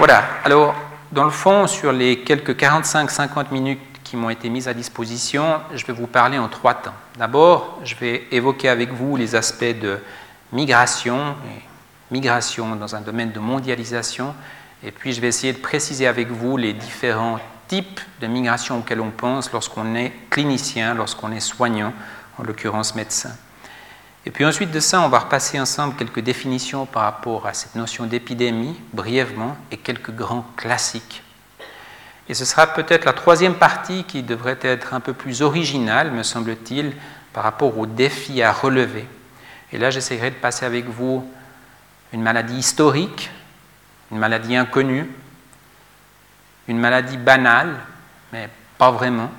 Voilà, alors dans le fond, sur les quelques 45-50 minutes qui m'ont été mises à disposition, je vais vous parler en trois temps. D'abord, je vais évoquer avec vous les aspects de migration, migration dans un domaine de mondialisation, et puis je vais essayer de préciser avec vous les différents types de migration auxquels on pense lorsqu'on est clinicien, lorsqu'on est soignant, en l'occurrence médecin. Et puis ensuite de ça, on va repasser ensemble quelques définitions par rapport à cette notion d'épidémie, brièvement, et quelques grands classiques. Et ce sera peut-être la troisième partie qui devrait être un peu plus originale, me semble-t-il, par rapport aux défis à relever. Et là, j'essaierai de passer avec vous une maladie historique, une maladie inconnue, une maladie banale, mais pas vraiment.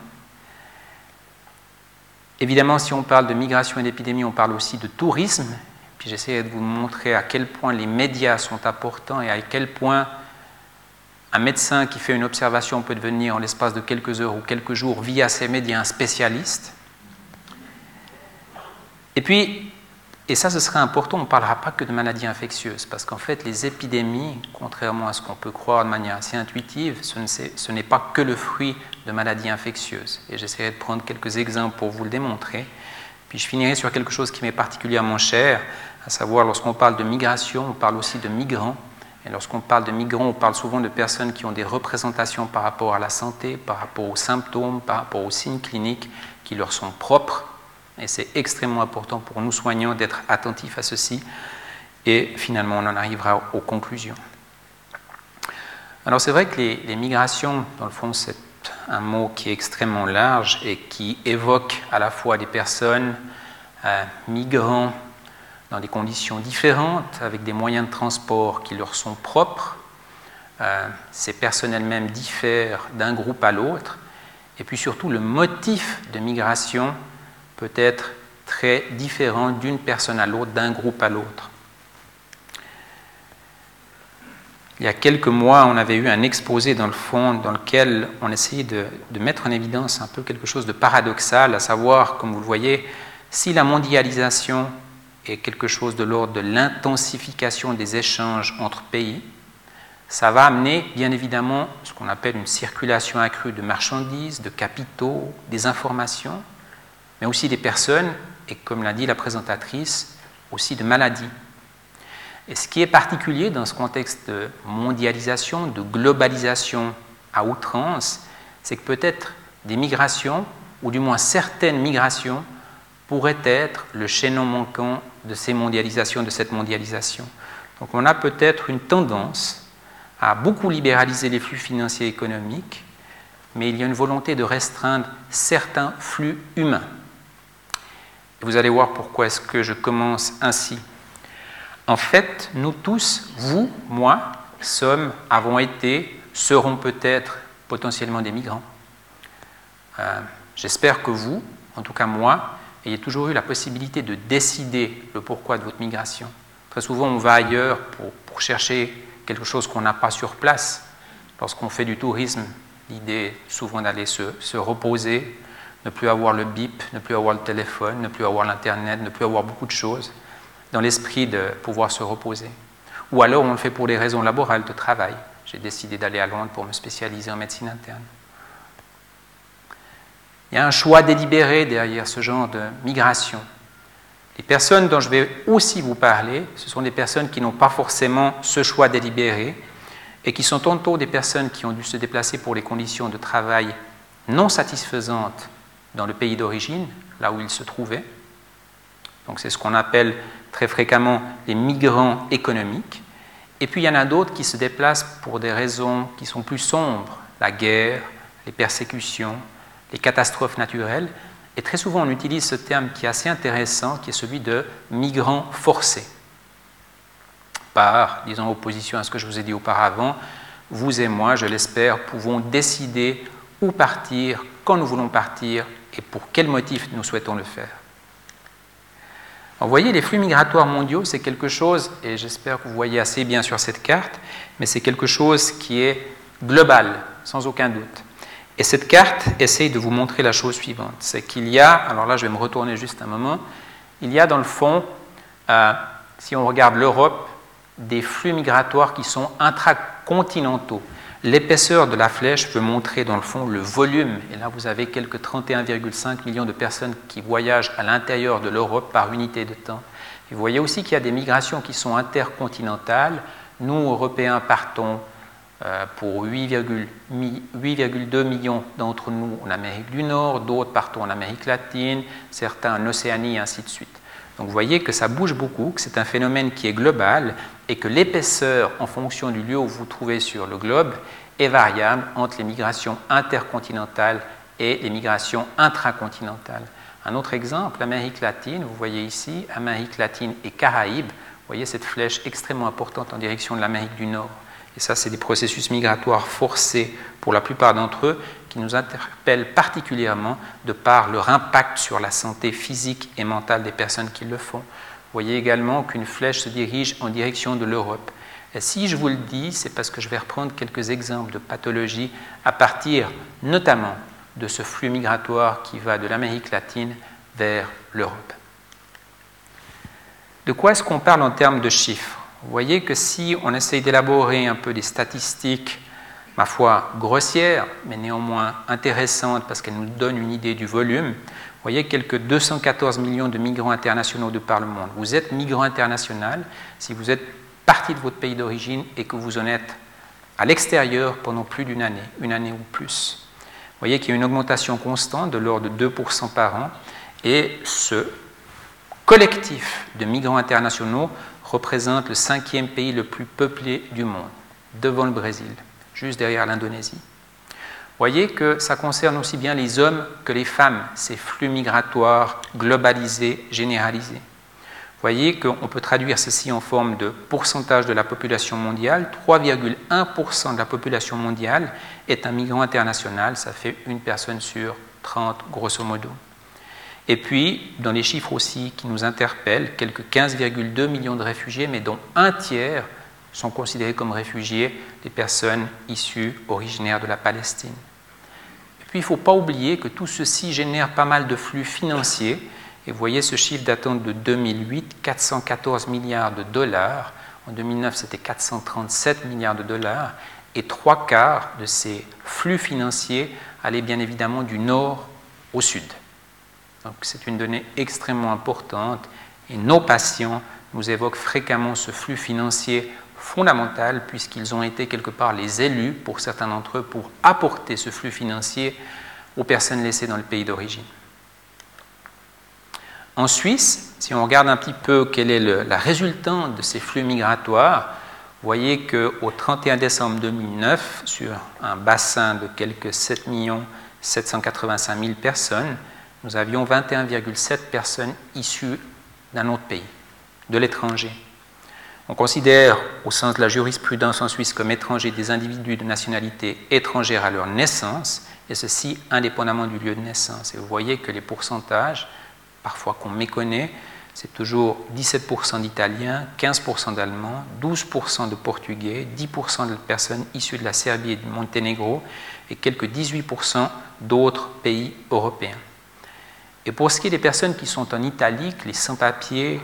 Évidemment, si on parle de migration et d'épidémie, on parle aussi de tourisme. Puis j'essaie de vous montrer à quel point les médias sont importants et à quel point un médecin qui fait une observation peut devenir en l'espace de quelques heures ou quelques jours via ces médias un spécialiste. Et puis, et ça, ce serait important, on ne parlera pas que de maladies infectieuses, parce qu'en fait, les épidémies, contrairement à ce qu'on peut croire de manière assez intuitive, ce n'est pas que le fruit de maladies infectieuses. Et j'essaierai de prendre quelques exemples pour vous le démontrer. Puis je finirai sur quelque chose qui m'est particulièrement cher, à savoir lorsqu'on parle de migration, on parle aussi de migrants. Et lorsqu'on parle de migrants, on parle souvent de personnes qui ont des représentations par rapport à la santé, par rapport aux symptômes, par rapport aux signes cliniques qui leur sont propres et c'est extrêmement important pour nous soignants d'être attentifs à ceci. Et finalement, on en arrivera aux conclusions. Alors c'est vrai que les, migrations, dans le fond, c'est un mot qui est extrêmement large et qui évoque à la fois des personnes euh, migrant dans des conditions différentes, avec des moyens de transport qui leur sont propres. Euh, ces personnes elles-mêmes diffèrent d'un groupe à l'autre. Et puis surtout, le motif de migration peut être très différent d'une personne à l'autre, d'un groupe à l'autre. Il y a quelques mois, on avait eu un exposé dans le fond dans lequel on essayait de, de, mettre en évidence un peu quelque chose de paradoxal, à savoir, comme vous le voyez, si la mondialisation est quelque chose de l'ordre de l'intensification des échanges entre pays, ça va amener bien évidemment ce qu'on appelle une circulation accrue de marchandises, de capitaux, des informations, mais aussi des personnes, et comme l'a dit la présentatrice, aussi de maladies. Et ce qui est particulier dans ce contexte de mondialisation, de globalisation à outrance, c'est que peut-être des migrations, ou du moins certaines migrations, pourraient être le chaînon manquant de ces mondialisations, de cette mondialisation. Donc on a peut-être une tendance à beaucoup libéraliser les flux financiers et économiques, mais il y a une volonté de restreindre certains flux humains. Vous allez voir pourquoi est-ce que je commence ainsi. En fait, nous tous, vous, moi, sommes, avons été, serons peut-être potentiellement des migrants. Euh, j'espère que vous, en tout cas moi, ayez toujours eu la possibilité de décider le pourquoi de votre migration. Très souvent, on va ailleurs pour, chercher quelque chose qu'on n'a pas sur place. Lorsqu'on fait du tourisme, l'idée souvent d'aller se reposer, ne plus avoir le bip, ne plus avoir le téléphone, ne plus avoir l'Internet, ne plus avoir beaucoup de choses, dans l'esprit de pouvoir se reposer. Ou alors on le fait pour des raisons laborales, de travail. J'ai décidé d'aller à Londres pour me spécialiser en médecine interne. Il y a un choix délibéré derrière ce genre de migration. Les personnes dont je vais aussi vous parler, ce sont des personnes qui n'ont pas forcément ce choix délibéré et qui sont tantôt des personnes qui ont dû se déplacer pour les conditions de travail non satisfaisantes dans le pays d'origine, là où ils se trouvaient. Donc c'est ce qu'on appelle très fréquemment les migrants économiques. Et puis il y en a d'autres qui se déplacent pour des raisons qui sont plus sombres, la guerre, les persécutions, les catastrophes naturelles. Et très souvent on utilise ce terme qui est assez intéressant, qui est celui de migrants forcés. Par, disons, opposition à ce que je vous ai dit auparavant, vous et moi, je l'espère, pouvons décider où partir, quand nous voulons partir, et pour quel motif nous souhaitons le faire. vous voyez, les flux migratoires mondiaux, c'est quelque chose, et j'espère que vous voyez assez bien sur cette carte, mais c'est quelque chose qui est global, sans aucun doute. Et cette carte essaye de vous montrer la chose suivante, c'est qu'il y a, alors là je vais me retourner juste un moment, il y a dans le fond, euh, si on regarde l'Europe, des flux migratoires qui sont intracontinentaux. L'épaisseur de la flèche peut montrer dans le fond le volume. Et là, vous avez quelques 31,5 millions de personnes qui voyagent à l'intérieur de l'Europe par unité de temps. Vous voyez aussi qu'il y a des migrations qui sont intercontinentales. Nous, Européens, partons euh, pour 8,2 millions d'entre nous en Amérique du Nord, d'autres partent en Amérique latine, certains en Océanie, et ainsi de suite. Donc vous voyez que ça bouge beaucoup, que c'est un phénomène qui est global et que l'épaisseur en fonction du lieu où vous vous trouvez sur le globe est variable entre les migrations intercontinentales et les migrations intracontinentales. Un autre exemple, l'Amérique latine, vous voyez ici, Amérique latine et Caraïbes, vous voyez cette flèche extrêmement importante en direction de l'Amérique du Nord. Et ça, c'est des processus migratoires forcés pour la plupart d'entre eux qui nous interpellent particulièrement de par leur impact sur la santé physique et mentale des personnes qui le font. Vous voyez également qu'une flèche se dirige en direction de l'Europe. Et si je vous le dis, c'est parce que je vais reprendre quelques exemples de pathologies à partir notamment de ce flux migratoire qui va de l'Amérique latine vers l'Europe. De quoi est-ce qu'on parle en termes de chiffres? Vous voyez que si on essaye d'élaborer un peu des statistiques, ma foi, grossières, mais néanmoins intéressantes parce qu'elles nous donnent une idée du volume, vous voyez quelques 214 millions de migrants internationaux de par le monde. Vous êtes migrant international si vous êtes parti de votre pays d'origine et que vous en êtes à l'extérieur pendant plus d'une année, une année ou plus. Vous voyez qu'il y a une augmentation constante de l'ordre de 2% par an et ce collectif de migrants internationaux représente le cinquième pays le plus peuplé du monde, devant le Brésil, juste derrière l'Indonésie. Voyez que ça concerne aussi bien les hommes que les femmes, ces flux migratoires globalisés, généralisés. Voyez qu'on peut traduire ceci en forme de pourcentage de la population mondiale. 3,1% de la population mondiale est un migrant international, ça fait une personne sur 30 grosso modo. Et puis, dans les chiffres aussi qui nous interpellent, quelques 15,2 millions de réfugiés, mais dont un tiers sont considérés comme réfugiés des personnes issues, originaires de la Palestine. Et puis, il ne faut pas oublier que tout ceci génère pas mal de flux financiers. Et vous voyez ce chiffre datant de 2008, 414 milliards de dollars. En 2009, c'était 437 milliards de dollars. Et trois quarts de ces flux financiers allaient bien évidemment du nord au sud. Donc c'est une donnée extrêmement importante et nos patients nous évoquent fréquemment ce flux financier fondamental puisqu'ils ont été quelque part les élus pour certains d'entre eux pour apporter ce flux financier aux personnes laissées dans le pays d'origine. En Suisse, si on regarde un petit peu quelle est la résultante de ces flux migratoires, vous voyez qu'au 31 décembre 2009, sur un bassin de quelques 7 785 000 personnes, nous avions 21,7 personnes issues d'un autre pays, de l'étranger. On considère, au sens de la jurisprudence en Suisse, comme étrangers des individus de nationalité étrangère à leur naissance, et ceci indépendamment du lieu de naissance. Et vous voyez que les pourcentages, parfois qu'on méconnaît, c'est toujours 17% d'Italiens, 15% d'Allemands, 12% de Portugais, 10% de personnes issues de la Serbie et du Monténégro, et quelques 18% d'autres pays européens. Et pour ce qui est des personnes qui sont en italique, les sans-papiers,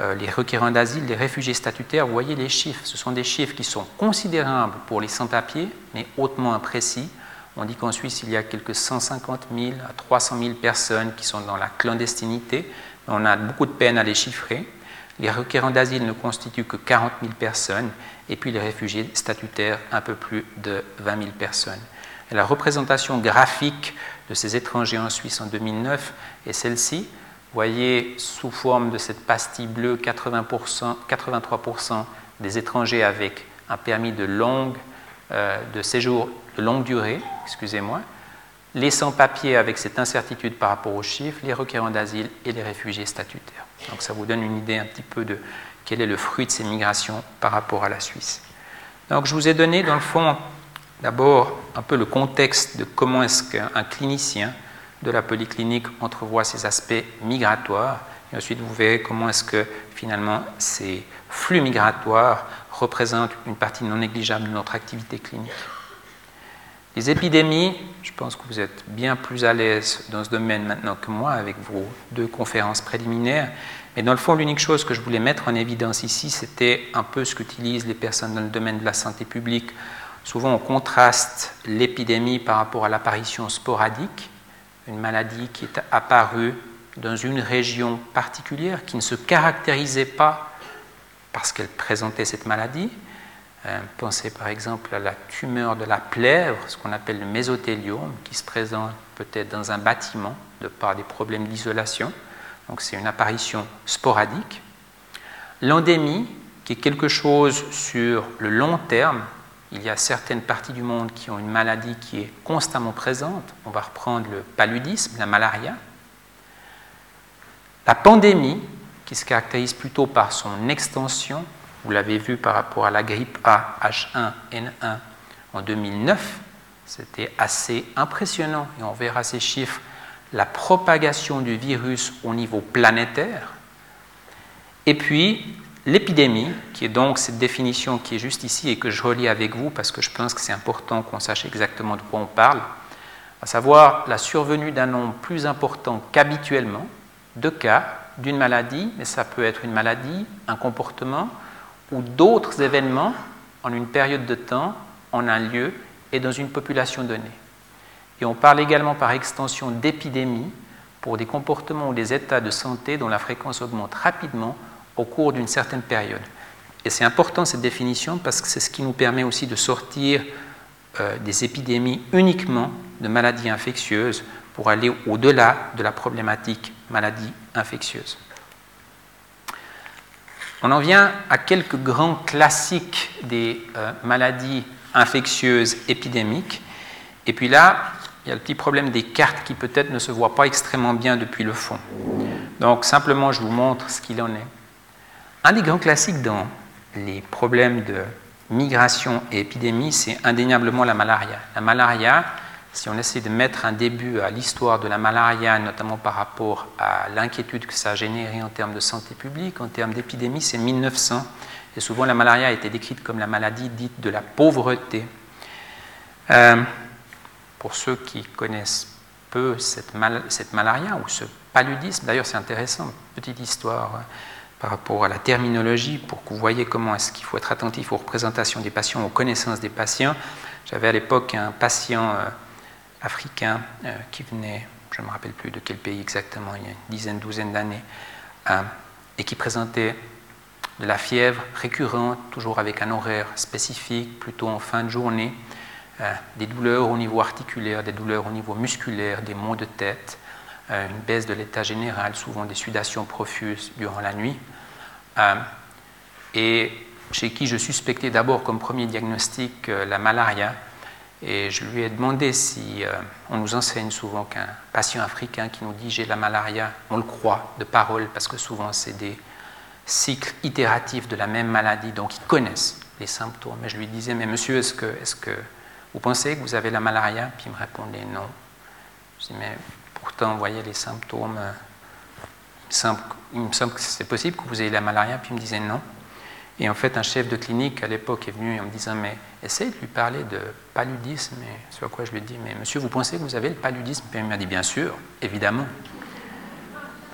euh, les requérants d'asile, les réfugiés statutaires, vous voyez les chiffres. Ce sont des chiffres qui sont considérables pour les sans-papiers, mais hautement imprécis. On dit qu'en Suisse, il y a quelques 150 000 à 300 000 personnes qui sont dans la clandestinité. On a beaucoup de peine à les chiffrer. Les requérants d'asile ne constituent que 40 000 personnes, et puis les réfugiés statutaires, un peu plus de 20 000 personnes. La représentation graphique de ces étrangers en Suisse en 2009 est celle-ci. Voyez sous forme de cette pastille bleue 80%, 83% des étrangers avec un permis de, longue, euh, de séjour de longue durée, excusez-moi, les sans-papiers avec cette incertitude par rapport aux chiffres, les requérants d'asile et les réfugiés statutaires. Donc ça vous donne une idée un petit peu de quel est le fruit de ces migrations par rapport à la Suisse. Donc je vous ai donné dans le fond D'abord, un peu le contexte de comment est-ce qu'un clinicien de la polyclinique entrevoit ces aspects migratoires. Et ensuite, vous verrez comment est-ce que finalement ces flux migratoires représentent une partie non négligeable de notre activité clinique. Les épidémies, je pense que vous êtes bien plus à l'aise dans ce domaine maintenant que moi avec vos deux conférences préliminaires. Mais dans le fond, l'unique chose que je voulais mettre en évidence ici, c'était un peu ce qu'utilisent les personnes dans le domaine de la santé publique. Souvent, on contraste l'épidémie par rapport à l'apparition sporadique, une maladie qui est apparue dans une région particulière, qui ne se caractérisait pas parce qu'elle présentait cette maladie. Euh, pensez par exemple à la tumeur de la plèvre, ce qu'on appelle le mésothéliome, qui se présente peut-être dans un bâtiment de par des problèmes d'isolation. Donc c'est une apparition sporadique. L'endémie, qui est quelque chose sur le long terme. Il y a certaines parties du monde qui ont une maladie qui est constamment présente. On va reprendre le paludisme, la malaria. La pandémie, qui se caractérise plutôt par son extension, vous l'avez vu par rapport à la grippe A H1N1 en 2009, c'était assez impressionnant et on verra ces chiffres la propagation du virus au niveau planétaire, et puis l'épidémie, qui est donc cette définition qui est juste ici et que je relis avec vous parce que je pense que c'est important qu'on sache exactement de quoi on parle, à savoir la survenue d'un nombre plus important qu'habituellement de cas d'une maladie, mais ça peut être une maladie, un comportement ou d'autres événements en une période de temps, en un lieu et dans une population donnée. Et on parle également par extension d'épidémie pour des comportements ou des états de santé dont la fréquence augmente rapidement au cours d'une certaine période. Et c'est important cette définition parce que c'est ce qui nous permet aussi de sortir euh, des épidémies uniquement de maladies infectieuses pour aller au-delà de la problématique maladie infectieuse. On en vient à quelques grands classiques des euh, maladies infectieuses épidémiques. Et puis là, il y a le petit problème des cartes qui peut-être ne se voient pas extrêmement bien depuis le fond. Donc simplement, je vous montre ce qu'il en est. Un des grands classiques dans les problèmes de migration et épidémie, c'est indéniablement la malaria. La malaria, si on essaie de mettre un début à l'histoire de la malaria, notamment par rapport à l'inquiétude que ça a généré en termes de santé publique, en termes d'épidémie, c'est 1900. Et souvent, la malaria a été décrite comme la maladie dite de la pauvreté. Euh, pour ceux qui connaissent peu cette, malaria ou ce paludisme, d'ailleurs c'est intéressant, petite histoire euh, par rapport à la terminologie pour que vous voyez comment est-ce qu'il faut être attentif aux représentations des patients, aux connaissances des patients. J'avais à l'époque un patient euh, africain euh, qui venait, je ne me rappelle plus de quel pays exactement, il y a une dizaine, douzaine d'années, et qui présentait de la fièvre récurrente, toujours avec un horaire spécifique, plutôt en fin de journée, euh, des douleurs au niveau articulaire, des douleurs au niveau musculaire, des maux de tête, une baisse de l'état général, souvent des sudations profuses durant la nuit, euh, et chez qui je suspectais d'abord comme premier diagnostic la malaria. Et je lui ai demandé si on nous enseigne souvent qu'un patient africain qui nous dit j'ai la malaria, on le croit de parole parce que souvent c'est des cycles itératifs de la même maladie, donc ils connaissent les symptômes. Mais je lui disais mais monsieur, est-ce que, est-ce que vous pensez que vous avez la malaria? Puis il me répondait non. Je dis, mais voyez les symptômes. Euh, il me semble que c'est possible que vous ayez la malaria. Puis il me disait non. Et en fait, un chef de clinique à l'époque est venu en me disant Mais essayez de lui parler de paludisme. Et à quoi je lui dit Mais monsieur, vous pensez que vous avez le paludisme? Puis il m'a dit Bien sûr, évidemment.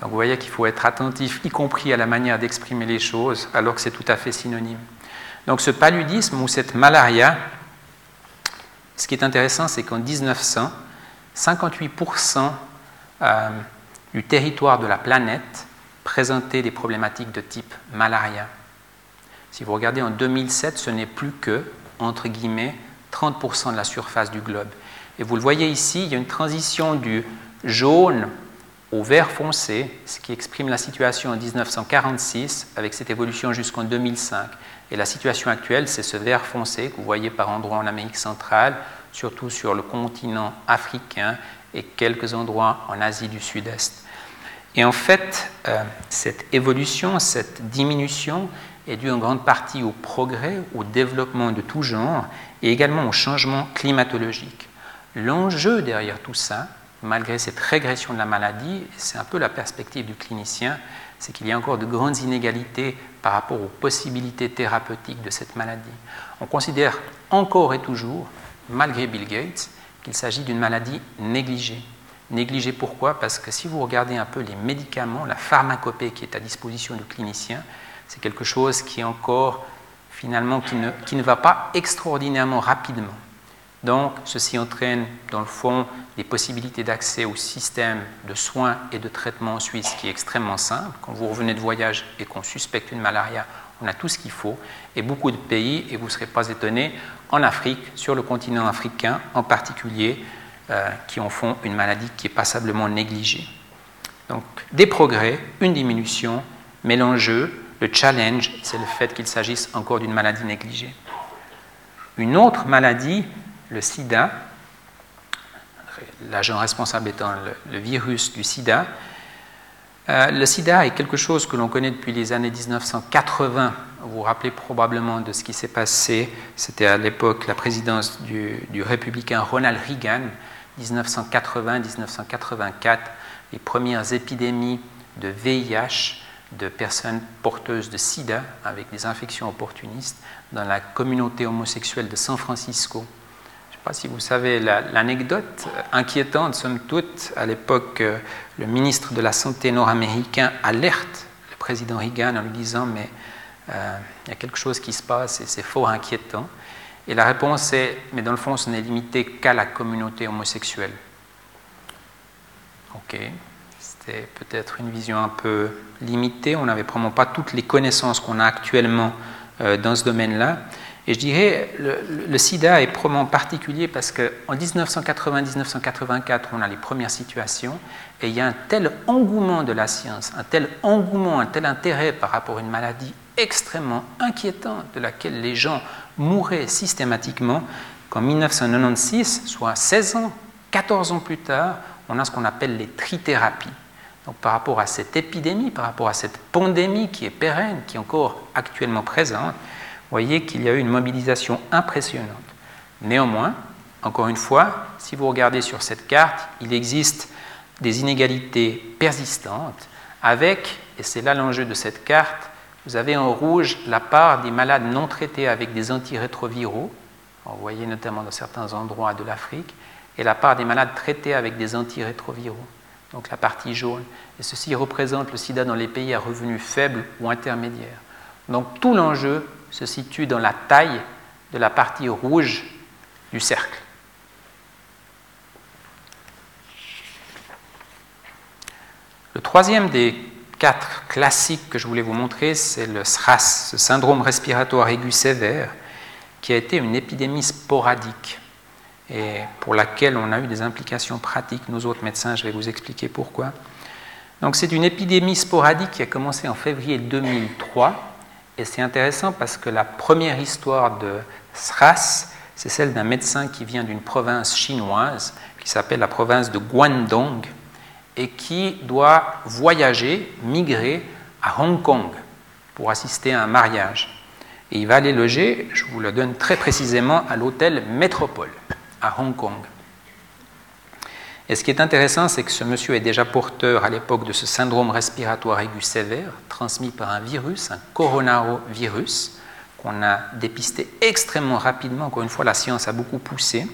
Donc vous voyez qu'il faut être attentif, y compris à la manière d'exprimer les choses, alors que c'est tout à fait synonyme. Donc ce paludisme ou cette malaria, ce qui est intéressant, c'est qu'en 1900, 58% euh, du territoire de la planète présentait des problématiques de type malaria. Si vous regardez en 2007, ce n'est plus que, entre guillemets, 30% de la surface du globe. Et vous le voyez ici, il y a une transition du jaune au vert foncé, ce qui exprime la situation en 1946 avec cette évolution jusqu'en 2005. Et la situation actuelle, c'est ce vert foncé que vous voyez par endroits en Amérique centrale, surtout sur le continent africain et quelques endroits en Asie du Sud-Est. Et en fait, euh, cette évolution, cette diminution est due en grande partie au progrès, au développement de tout genre et également au changement climatologique. L'enjeu derrière tout ça, malgré cette régression de la maladie, c'est un peu la perspective du clinicien, c'est qu'il y a encore de grandes inégalités par rapport aux possibilités thérapeutiques de cette maladie. On considère encore et toujours malgré Bill Gates, qu'il s'agit d'une maladie négligée. Négligée pourquoi? Parce que si vous regardez un peu les médicaments, la pharmacopée qui est à disposition du clinicien, c'est quelque chose qui est encore finalement qui ne, qui ne va pas extraordinairement rapidement. Donc, ceci entraîne, dans le fond, des possibilités d'accès au système de soins et de traitement en Suisse qui est extrêmement simple. Quand vous revenez de voyage et qu'on suspecte une malaria, on a tout ce qu'il faut. Et beaucoup de pays, et vous ne serez pas étonnés, en Afrique, sur le continent africain en particulier, euh, qui en font une maladie qui est passablement négligée. Donc, des progrès, une diminution, mais l'enjeu, le challenge, c'est le fait qu'il s'agisse encore d'une maladie négligée. Une autre maladie, le sida, l'agent responsable étant le, virus du sida, euh, le sida est quelque chose que l'on connaît depuis les années 1980. Vous vous rappelez probablement de ce qui s'est passé. C'était à l'époque la présidence du, du, républicain Ronald Reagan, 1980-1984, les premières épidémies de VIH de personnes porteuses de sida avec des infections opportunistes dans la communauté homosexuelle de San Francisco. Si vous savez l'anecdote inquiétante, somme toute, à l'époque, euh, le ministre de la Santé nord-américain alerte le président Reagan en lui disant Mais euh, il y a quelque chose qui se passe et c'est fort inquiétant. Et la réponse est Mais dans le fond, ce n'est limité qu'à la communauté homosexuelle. Ok, c'était peut-être une vision un peu limitée. On n'avait probablement pas toutes les connaissances qu'on a actuellement euh, dans ce domaine-là. Et je dirais, le, le, sida est probablement particulier parce qu'en 1980-1984, on a les premières situations et il y a un tel engouement de la science, un tel engouement, un tel intérêt par rapport à une maladie extrêmement inquiétante de laquelle les gens mouraient systématiquement qu'en 1996, soit 16 ans, 14 ans plus tard, on a ce qu'on appelle les trithérapies. Donc par rapport à cette épidémie, par rapport à cette pandémie qui est pérenne, qui est encore actuellement présente, voyez qu'il y a eu une mobilisation impressionnante. Néanmoins, encore une fois, si vous regardez sur cette carte, il existe des inégalités persistantes avec, et c'est là l'enjeu de cette carte, vous avez en rouge la part des malades non traités avec des antirétroviraux, vous voyez notamment dans certains endroits de l'Afrique, et la part des malades traités avec des antirétroviraux donc la partie jaune. Et ceci représente le sida dans les pays à revenus faibles ou intermédiaires. Donc tout l'enjeu se situe dans la taille de la partie rouge du cercle. Le troisième des quatre classiques que je voulais vous montrer, c'est le SRAS, ce syndrome respiratoire aigu sévère, qui a été une épidémie sporadique et pour laquelle on a eu des implications pratiques. Nous autres médecins, je vais vous expliquer pourquoi. Donc c'est une épidémie sporadique qui a commencé en février 2003 et c'est intéressant parce que la première histoire de SRAS, c'est celle d'un médecin qui vient d'une province chinoise qui s'appelle la province de Guangdong et qui doit voyager, migrer à Hong Kong pour assister à un mariage. Et il va aller loger, je vous le donne très précisément, à l'hôtel Métropole à Hong Kong. Et ce qui est intéressant, c'est que ce monsieur est déjà porteur à l'époque de ce syndrome respiratoire aigu sévère, transmis par un virus, un coronavirus, qu'on a dépisté extrêmement rapidement. Encore une fois, la science a beaucoup poussé.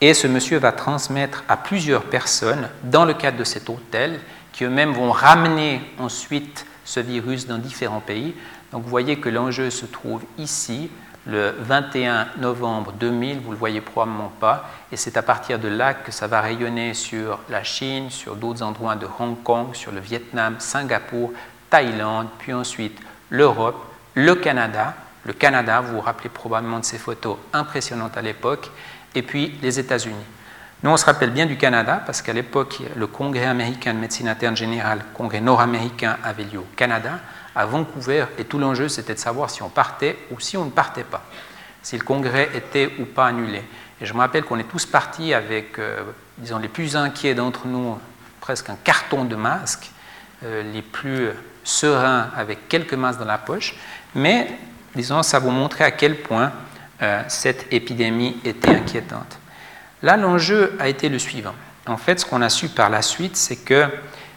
Et ce monsieur va transmettre à plusieurs personnes dans le cadre de cet hôtel, qui eux-mêmes vont ramener ensuite ce virus dans différents pays. Donc vous voyez que l'enjeu se trouve ici, le 21 novembre 2000, vous ne le voyez probablement pas, et c'est à partir de là que ça va rayonner sur la Chine, sur d'autres endroits de Hong Kong, sur le Vietnam, Singapour, Thaïlande, puis ensuite l'Europe, le Canada. Le Canada, vous vous rappelez probablement de ces photos impressionnantes à l'époque, et puis les États-Unis. Nous, on se rappelle bien du Canada parce qu'à l'époque, le Congrès américain de médecine interne générale, le Congrès nord-américain, avait lieu au Canada à Vancouver et tout l'enjeu c'était de savoir si on partait ou si on ne partait pas, si le congrès était ou pas annulé. Et je me rappelle qu'on est tous partis avec, euh, disons, les plus inquiets d'entre nous, presque un carton de masques, euh, les plus sereins avec quelques masques dans la poche, mais disons, ça vous montrait à quel point euh, cette épidémie était inquiétante. Là, l'enjeu a été le suivant. En fait, ce qu'on a su par la suite, c'est que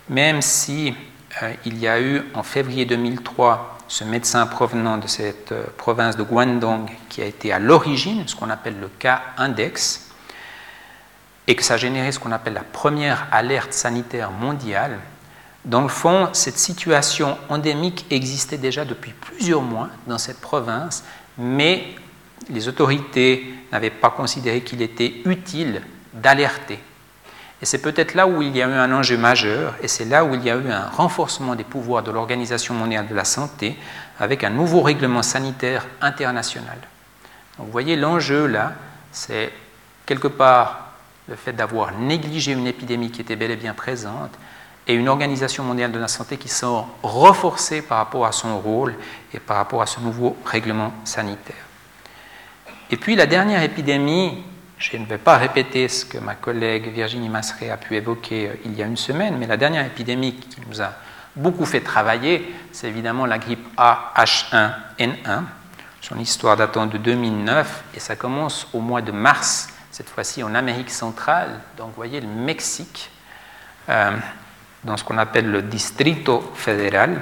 même si euh, il y a eu en février 2003 ce médecin provenant de cette euh, province de Guangdong qui a été à l'origine, ce qu'on appelle le cas index, et que ça a généré ce qu'on appelle la première alerte sanitaire mondiale. Dans le fond, cette situation endémique existait déjà depuis plusieurs mois dans cette province, mais les autorités n'avaient pas considéré qu'il était utile d'alerter. Et c'est peut-être là où il y a eu un enjeu majeur, et c'est là où il y a eu un renforcement des pouvoirs de l'Organisation mondiale de la santé avec un nouveau règlement sanitaire international. Donc vous voyez, l'enjeu là, c'est quelque part le fait d'avoir négligé une épidémie qui était bel et bien présente et une Organisation mondiale de la santé qui sont renforcées par rapport à son rôle et par rapport à ce nouveau règlement sanitaire. Et puis la dernière épidémie, je ne vais pas répéter ce que ma collègue Virginie Masseret a pu évoquer euh, il y a une semaine, mais la dernière épidémie qui nous a beaucoup fait travailler, c'est évidemment la grippe AH1N1. Son histoire datant de 2009 et ça commence au mois de mars cette fois-ci en Amérique centrale, donc vous voyez le Mexique, euh, dans ce qu'on appelle le Distrito Federal.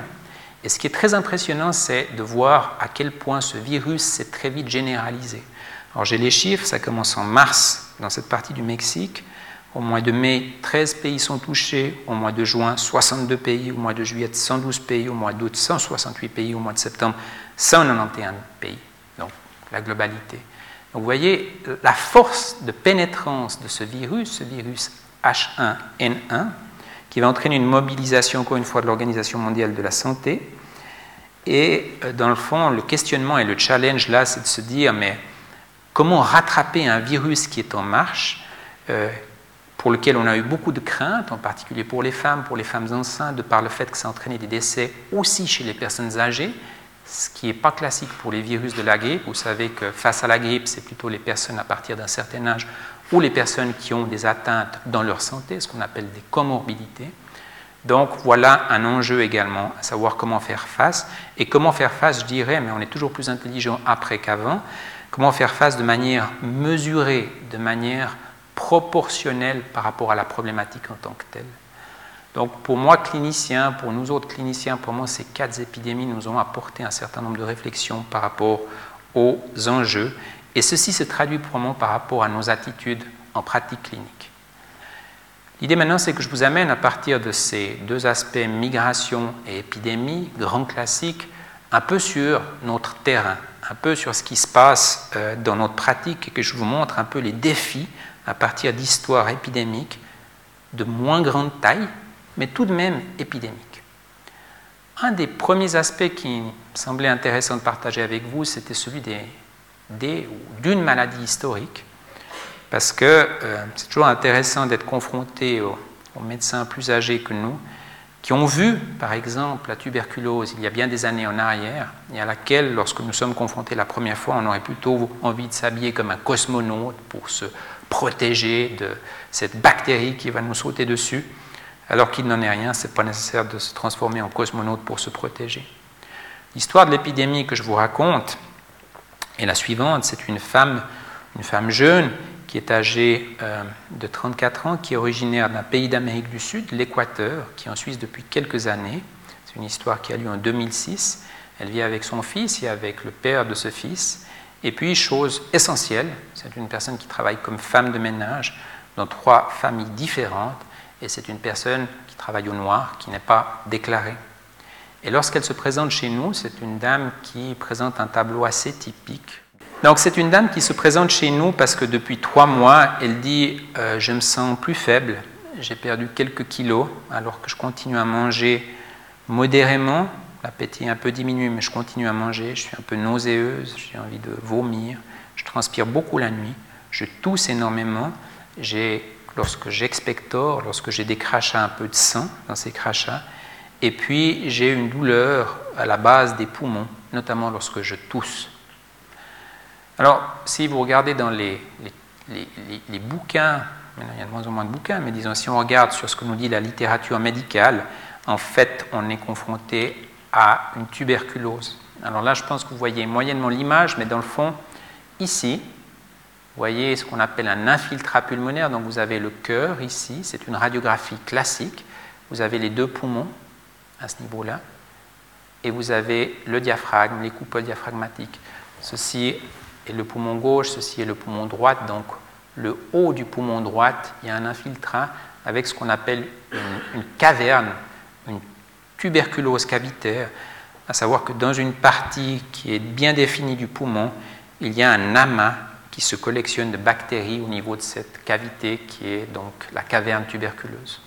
Et ce qui est très impressionnant, c'est de voir à quel point ce virus s'est très vite généralisé. Alors j'ai les chiffres, ça commence en mars dans cette partie du Mexique. Au mois de mai, 13 pays sont touchés. Au mois de juin, 62 pays. Au mois de juillet, 112 pays. Au mois d'août, 168 pays. Au mois de septembre, 191 pays. Donc la globalité vous voyez la force de pénétrance de ce virus, ce virus H1N1, qui va entraîner une mobilisation, encore une fois, de l'Organisation mondiale de la santé. Et euh, dans le fond, le questionnement et le challenge là, c'est de se dire, mais comment rattraper un virus qui est en marche, euh, pour lequel on a eu beaucoup de craintes, en particulier pour les femmes, pour les femmes enceintes, de par le fait que ça a entraîné des décès aussi chez les personnes âgées, ce qui n'est pas classique pour les virus de la grippe. Vous savez que face à la grippe, c'est plutôt les personnes à partir d'un certain âge ou les personnes qui ont des atteintes dans leur santé, ce qu'on appelle des comorbidités. Donc voilà un enjeu également, à savoir comment faire face. Et comment faire face, je dirais, mais on est toujours plus intelligent après qu'avant, comment faire face de manière mesurée, de manière proportionnelle par rapport à la problématique en tant que telle. Donc pour moi, clinicien, pour nous autres cliniciens, pour moi, ces quatre épidémies nous ont apporté un certain nombre de réflexions par rapport aux enjeux. Et ceci se traduit pour moi par rapport à nos attitudes en pratique clinique. L'idée maintenant, c'est que je vous amène à partir de ces deux aspects, migration et épidémie, grands classiques, un peu sur notre terrain, un peu sur ce qui se passe euh, dans notre pratique et que je vous montre un peu les défis à partir d'histoires épidémiques de moins grande taille, mais tout de même épidémique. Un des premiers aspects qui me semblait intéressant de partager avec vous, c'était celui d'une maladie historique, parce que euh, c'est toujours intéressant d'être confronté aux, médecins plus âgés que nous, qui ont vu, par exemple, la tuberculose il y a bien des années en arrière, et à laquelle, lorsque nous sommes confrontés la première fois, on aurait plutôt envie de s'habiller comme un cosmonaute pour se protéger de cette bactérie qui va nous sauter dessus alors qu'il n'en est rien, ce n'est pas nécessaire de se transformer en cosmonaute pour se protéger. L'histoire de l'épidémie que je vous raconte est la suivante. C'est une femme, une femme jeune qui est âgée euh, de 34 ans, qui est originaire d'un pays d'Amérique du Sud, l'Équateur, qui est en Suisse depuis quelques années. C'est une histoire qui a lieu en 2006. Elle vit avec son fils et avec le père de ce fils. Et puis, chose essentielle, c'est une personne qui travaille comme femme de ménage dans trois familles différentes et c'est une personne qui travaille au noir, qui n'est pas déclarée. Et lorsqu'elle se présente chez nous, c'est une dame qui présente un tableau assez typique. Donc c'est une dame qui se présente chez nous parce que depuis trois mois, elle dit euh, je me sens plus faible, j'ai perdu quelques kilos alors que je continue à manger modérément, l'appétit est un peu diminué mais je continue à manger, je suis un peu nauséeuse, j'ai envie de vomir, je transpire beaucoup la nuit, je tousse énormément, j'ai lorsque j'expectore, lorsque j'ai des crachats, un peu de sang dans ces crachats, et puis j'ai une douleur à la base des poumons, notamment lorsque je tousse. Alors, si vous regardez dans les, bouquins, il y a de moins en moins de bouquins, mais disons, si on regarde sur ce que nous dit la littérature médicale, en fait, on est confronté à une tuberculose. Alors là, je pense que vous voyez moyennement l'image, mais dans le fond, ici, vous voyez ce qu'on appelle un infiltrat pulmonaire. Donc vous avez le cœur ici, c'est une radiographie classique. Vous avez les deux poumons à ce niveau-là. et vous avez le diaphragme, les coupoles diaphragmatiques. Ceci est le poumon gauche, ceci est le poumon droit. Donc, le haut du poumon droit, il y a un infiltrat avec ce qu'on appelle une, caverne, une tuberculose cavitaire, à savoir que dans une partie qui est bien définie du poumon, il y a un amas qui se collectionne de bactéries au niveau de cette cavité qui est donc la caverne tuberculeuse.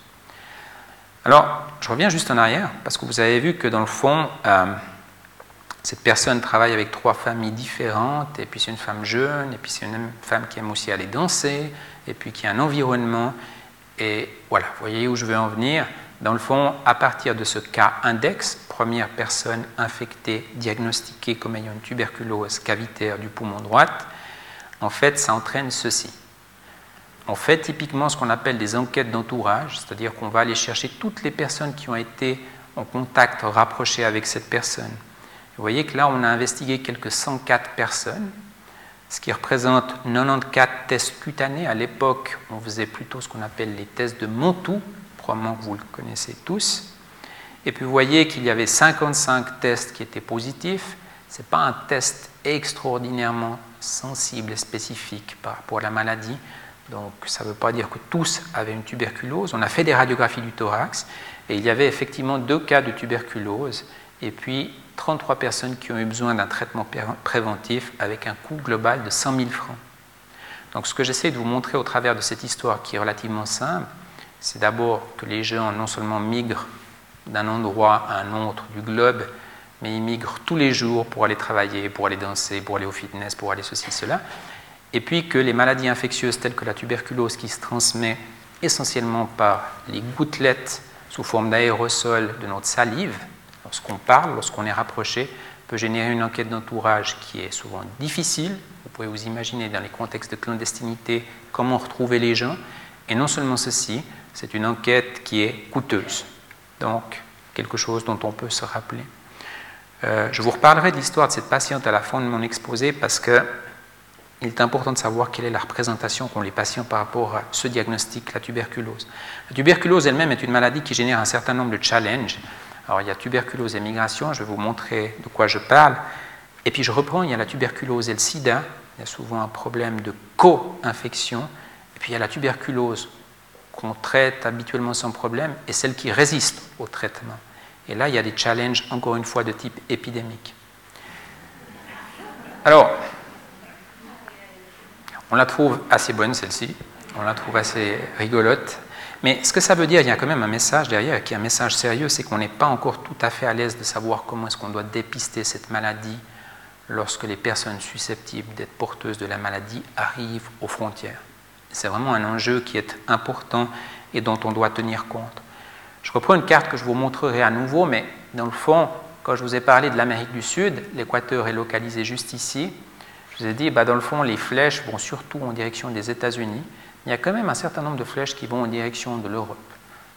Alors, je reviens juste en arrière, parce que vous avez vu que dans le fond, euh, cette personne travaille avec trois familles différentes, et puis c'est une femme jeune, et puis c'est une femme qui aime aussi aller danser, et puis qui a un environnement. Et voilà, vous voyez où je veux en venir. Dans le fond, à partir de ce cas index, première personne infectée, diagnostiquée comme ayant une tuberculose cavitaire du poumon droit, en fait, ça entraîne ceci. On fait typiquement ce qu'on appelle des enquêtes d'entourage, c'est-à-dire qu'on va aller chercher toutes les personnes qui ont été en contact rapproché avec cette personne. Vous voyez que là, on a investigué quelques 104 personnes, ce qui représente 94 tests cutanés. À l'époque, on faisait plutôt ce qu'on appelle les tests de Montou, probablement que vous le connaissez tous. Et puis vous voyez qu'il y avait 55 tests qui étaient positifs. Ce n'est pas un test extraordinairement sensible et spécifique par rapport à la maladie. Donc ça ne veut pas dire que tous avaient une tuberculose. On a fait des radiographies du thorax et il y avait effectivement deux cas de tuberculose et puis 33 personnes qui ont eu besoin d'un traitement préventif avec un coût global de 100 000 francs. Donc ce que j'essaie de vous montrer au travers de cette histoire qui est relativement simple, c'est d'abord que les gens non seulement migrent d'un endroit à un autre du globe, mais ils migrent tous les jours pour aller travailler, pour aller danser, pour aller au fitness, pour aller ceci, cela et puis que les maladies infectieuses telles que la tuberculose qui se transmet essentiellement par les gouttelettes sous forme d'aérosol de notre salive, lorsqu'on parle, lorsqu'on est rapproché, peut générer une enquête d'entourage qui est souvent difficile. Vous pouvez vous imaginer dans les contextes de clandestinité comment retrouver les gens. Et non seulement ceci, c'est une enquête qui est coûteuse. Donc, quelque chose dont on peut se rappeler. Euh, je vous reparlerai de l'histoire de cette patiente à la fin de mon exposé parce que il est important de savoir quelle est la représentation qu'ont les patients par rapport à ce diagnostic, la tuberculose. La tuberculose elle-même est une maladie qui génère un certain nombre de challenges. Alors il y a tuberculose et migration, je vais vous montrer de quoi je parle. Et puis je reprends, il y a la tuberculose et le sida, il y a souvent un problème de co-infection. Et puis il y a la tuberculose qu'on traite habituellement sans problème et celle qui résiste au traitement. Et là, il y a des challenges, encore une fois, de type épidémique. Alors, on la trouve assez bonne, celle-ci. On la trouve assez rigolote. Mais ce que ça veut dire, il y a quand même un message derrière, qui est un message sérieux, c'est qu'on n'est pas encore tout à fait à l'aise de savoir comment est-ce qu'on doit dépister cette maladie lorsque les personnes susceptibles d'être porteuses de la maladie arrivent aux frontières. C'est vraiment un enjeu qui est important et dont on doit tenir compte. Je reprends une carte que je vous montrerai à nouveau, mais dans le fond, quand je vous ai parlé de l'Amérique du Sud, l'équateur est localisé juste ici. Je vous ai dit, bah, dans le fond, les flèches vont surtout en direction des États-Unis. Il y a quand même un certain nombre de flèches qui vont en direction de l'Europe.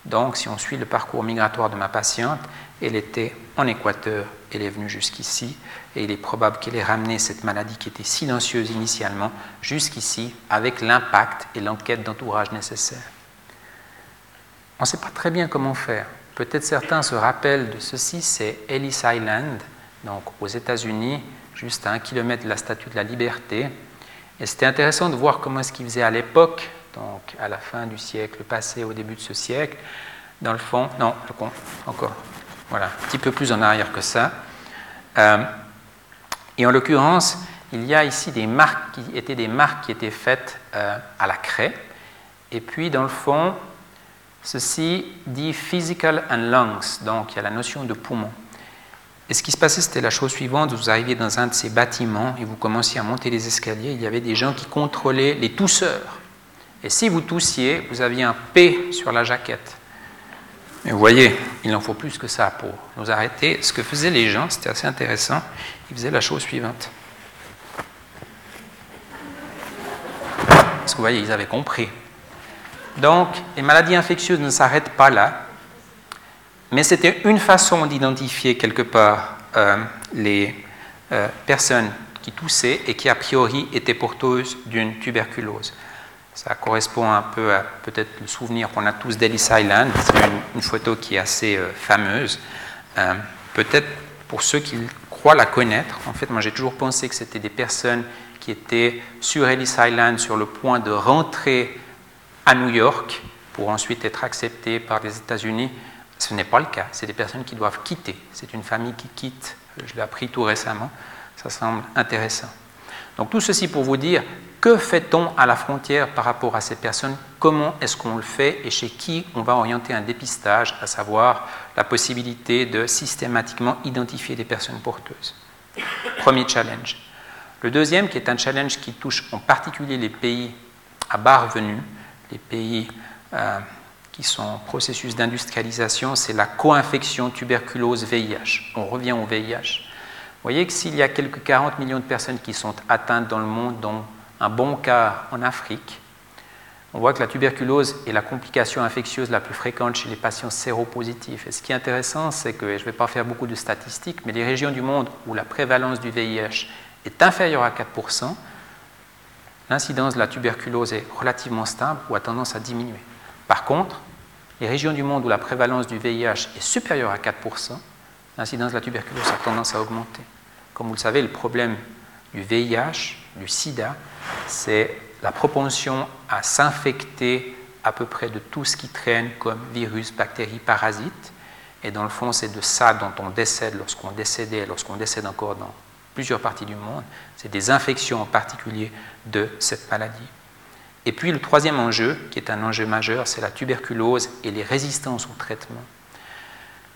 Donc, si on suit le parcours migratoire de ma patiente, elle était en Équateur, elle est venue jusqu'ici, et il est probable qu'elle ait ramené cette maladie qui était silencieuse initialement jusqu'ici, avec l'impact et l'enquête d'entourage nécessaire. On ne sait pas très bien comment faire. Peut-être certains se rappellent de ceci, c'est Ellis Island, donc aux États-Unis, juste à un kilomètre de la Statue de la Liberté. Et c'était intéressant de voir comment est-ce qu'ils faisaient à l'époque, donc à la fin du siècle passé, au début de ce siècle. Dans le fond, non, encore, voilà, un petit peu plus en arrière que ça. Euh, et en l'occurrence, il y a ici des marques qui étaient des marques qui étaient faites euh, à la craie. Et puis, dans le fond, ceci dit physical and lungs, donc il y a la notion de poumon. Et ce qui se passait, c'était la chose suivante, vous arriviez dans un de ces bâtiments et vous commenciez à monter les escaliers, il y avait des gens qui contrôlaient les tousseurs. Et si vous toussiez, vous aviez un P sur la jaquette. Mais vous voyez, il en faut plus que ça pour nous arrêter. Ce que faisaient les gens, c'était assez intéressant, ils faisaient la chose suivante. Parce que vous voyez, ils avaient compris. Donc, les maladies infectieuses ne s'arrêtent pas là mais c'était une façon d'identifier quelque part euh, les euh, personnes qui toussaient et qui a priori étaient porteuses d'une tuberculose. Ça correspond un peu à peut-être le souvenir qu'on a tous d'Ellis Island. C'est une, photo qui est assez euh, fameuse. peut-être pour ceux qui croient la connaître. En fait, moi j'ai toujours pensé que c'était des personnes qui étaient sur Ellis Island sur le point de rentrer à New York pour ensuite être acceptées par les États-Unis. Ce n'est pas le cas. C'est des personnes qui doivent quitter. C'est une famille qui quitte. Je l'ai appris tout récemment. Ça semble intéressant. Donc tout ceci pour vous dire que fait-on à la frontière par rapport à ces personnes? Comment est-ce qu'on le fait? Et chez qui on va orienter un dépistage, à savoir la possibilité de systématiquement identifier des personnes porteuses Premier challenge. Le deuxième, qui est un challenge qui touche en particulier les pays à bas revenus, les pays euh, qui sont en processus d'industrialisation, c'est la co-infection tuberculose-VIH. On revient au VIH. Vous voyez que s'il y a quelques 40 millions de personnes qui sont atteintes dans le monde, dont un bon quart en Afrique, on voit que la tuberculose est la complication infectieuse la plus fréquente chez les patients séropositifs. Et ce qui est intéressant, c'est que, je ne vais pas faire beaucoup de statistiques, mais les régions du monde où la prévalence du VIH est inférieure à 4%, l'incidence de la tuberculose est relativement stable ou a tendance à diminuer. Par contre, les régions du monde où la prévalence du VIH est supérieure à 4%, l'incidence de la tuberculose a tendance à augmenter. Comme vous le savez, le problème du VIH, du sida, c'est la propension à s'infecter à peu près de tout ce qui traîne comme virus, bactéries, parasites. Et dans le fond, c'est de ça dont on décède lorsqu'on décédait, lorsqu'on décède encore dans plusieurs parties du monde. C'est des infections en particulier de cette maladie. Et puis le troisième enjeu, qui est un enjeu majeur, c'est la tuberculose et les résistances au traitement.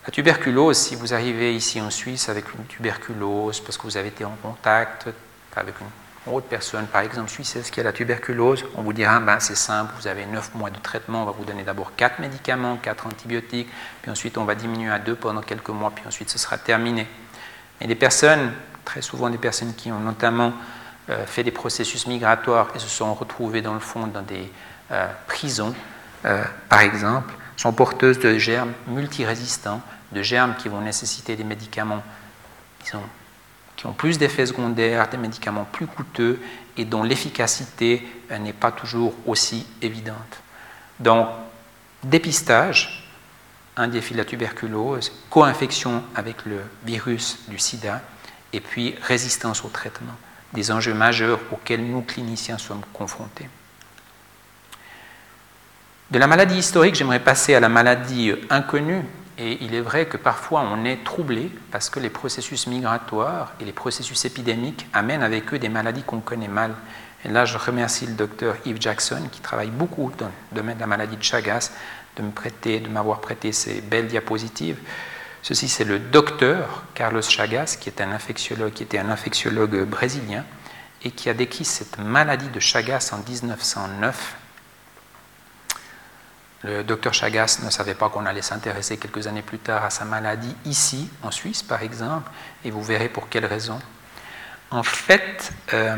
La tuberculose, si vous arrivez ici en Suisse avec une tuberculose, parce que vous avez été en contact avec une autre personne, par exemple suissesse qui a la tuberculose, on vous dira, ben, c'est simple, vous avez 9 mois de traitement, on va vous donner d'abord 4 médicaments, 4 antibiotiques, puis ensuite on va diminuer à 2 pendant quelques mois, puis ensuite ce sera terminé. Et des personnes, très souvent des personnes qui ont notamment fait des processus migratoires et se sont retrouvés dans le fond dans des euh, prisons, euh, par exemple, sont porteuses de germes multirésistants, de germes qui vont nécessiter des médicaments qui ont plus d'effets secondaires, des médicaments plus coûteux et dont l'efficacité n'est pas toujours aussi évidente. Donc, dépistage, un défi de la tuberculose, co-infection avec le virus du sida, et puis résistance au traitement des enjeux majeurs auxquels nous, cliniciens, sommes confrontés. De la maladie historique, j'aimerais passer à la maladie inconnue. Et il est vrai que parfois on est troublé parce que les processus migratoires et les processus épidémiques amènent avec eux des maladies qu'on connaît mal. Et là, je remercie le docteur Yves Jackson qui travaille beaucoup dans le domaine de la maladie de Chagas de me prêter, m'avoir prêté ces belles diapositives. Ceci, c'est le docteur Carlos Chagas, qui, est un infectiologue, qui était un infectiologue brésilien et qui a décrit cette maladie de Chagas en 1909. Le docteur Chagas ne savait pas qu'on allait s'intéresser quelques années plus tard à sa maladie ici, en Suisse par exemple, et vous verrez pour quelle raison. En fait, euh,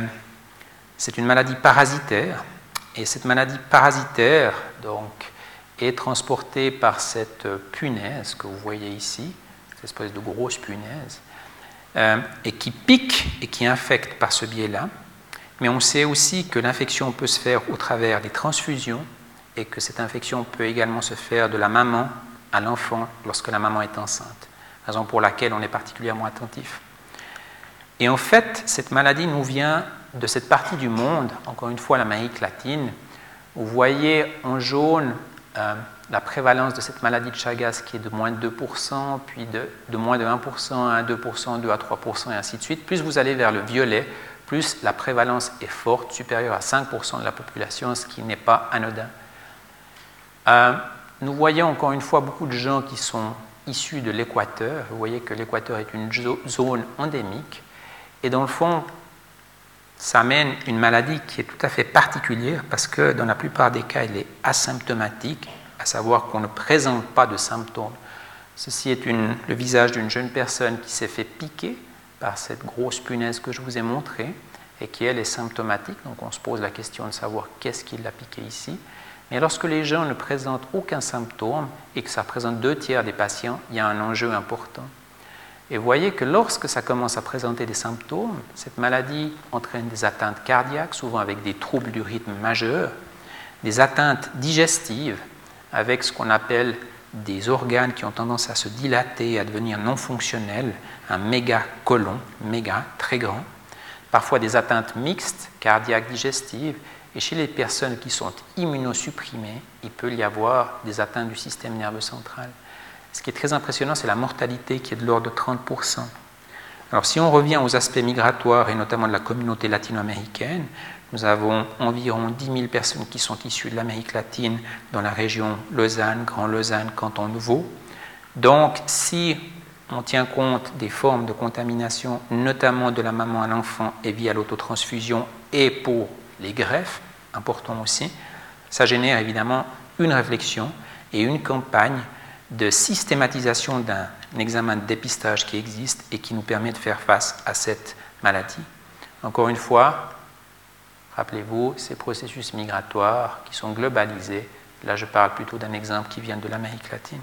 c'est une maladie parasitaire, et cette maladie parasitaire, donc, est transporté par cette punaise que vous voyez ici, cette espèce de grosse punaise, euh, et qui pique et qui infecte par ce biais-là. Mais on sait aussi que l'infection peut se faire au travers des transfusions et que cette infection peut également se faire de la maman à l'enfant lorsque la maman est enceinte, raison pour laquelle on est particulièrement attentif. Et en fait, cette maladie nous vient de cette partie du monde, encore une fois l'Amérique latine. Vous voyez en jaune euh, la prévalence de cette maladie de Chagas qui est de moins de 2%, puis de, moins de 1% à 2%, 2 à 3%, et ainsi de suite. Plus vous allez vers le violet, plus la prévalence est forte, supérieure à 5% de la population, ce qui n'est pas anodin. Euh, nous voyons encore une fois beaucoup de gens qui sont issus de l'équateur. Vous voyez que l'équateur est une zone endémique. Et dans le fond, ça amène une maladie qui est tout à fait particulière parce que dans la plupart des cas, elle est asymptomatique, à savoir qu'on ne présente pas de symptômes. Ceci est le visage d'une jeune personne qui s'est fait piquer par cette grosse punaise que je vous ai montrée et qui, elle, est symptomatique. Donc on se pose la question de savoir qu'est-ce qui l'a piqué ici. Mais lorsque les gens ne présentent aucun symptôme et que ça représente deux tiers des patients, il y a un enjeu important. Et vous voyez que lorsque ça commence à présenter des symptômes, cette maladie entraîne des atteintes cardiaques, souvent avec des troubles du rythme majeurs, des atteintes digestives, avec ce qu'on appelle des organes qui ont tendance à se dilater à devenir non fonctionnels, un méga colon, méga, très grand, parfois des atteintes mixtes, cardiaques, digestives, et chez les personnes qui sont immunosupprimées, il peut y avoir des atteintes du système nerveux central. Ce qui est très impressionnant, c'est la mortalité qui est de l'ordre de 30%. Alors si on revient aux aspects migratoires et notamment de la communauté latino-américaine, nous avons environ 10 000 personnes qui sont issues de l'Amérique latine dans la région Lausanne, Grand Lausanne, Canton Nouveau. Donc si on tient compte des formes de contamination, notamment de la maman à l'enfant et via l'autotransfusion et pour les greffes, important aussi, ça génère évidemment une réflexion et une campagne de systématisation d'un examen de dépistage qui existe et qui nous permet de faire face à cette maladie. Encore une fois, rappelez-vous, ces processus migratoires qui sont globalisés, là je parle plutôt d'un exemple qui vient de l'Amérique latine.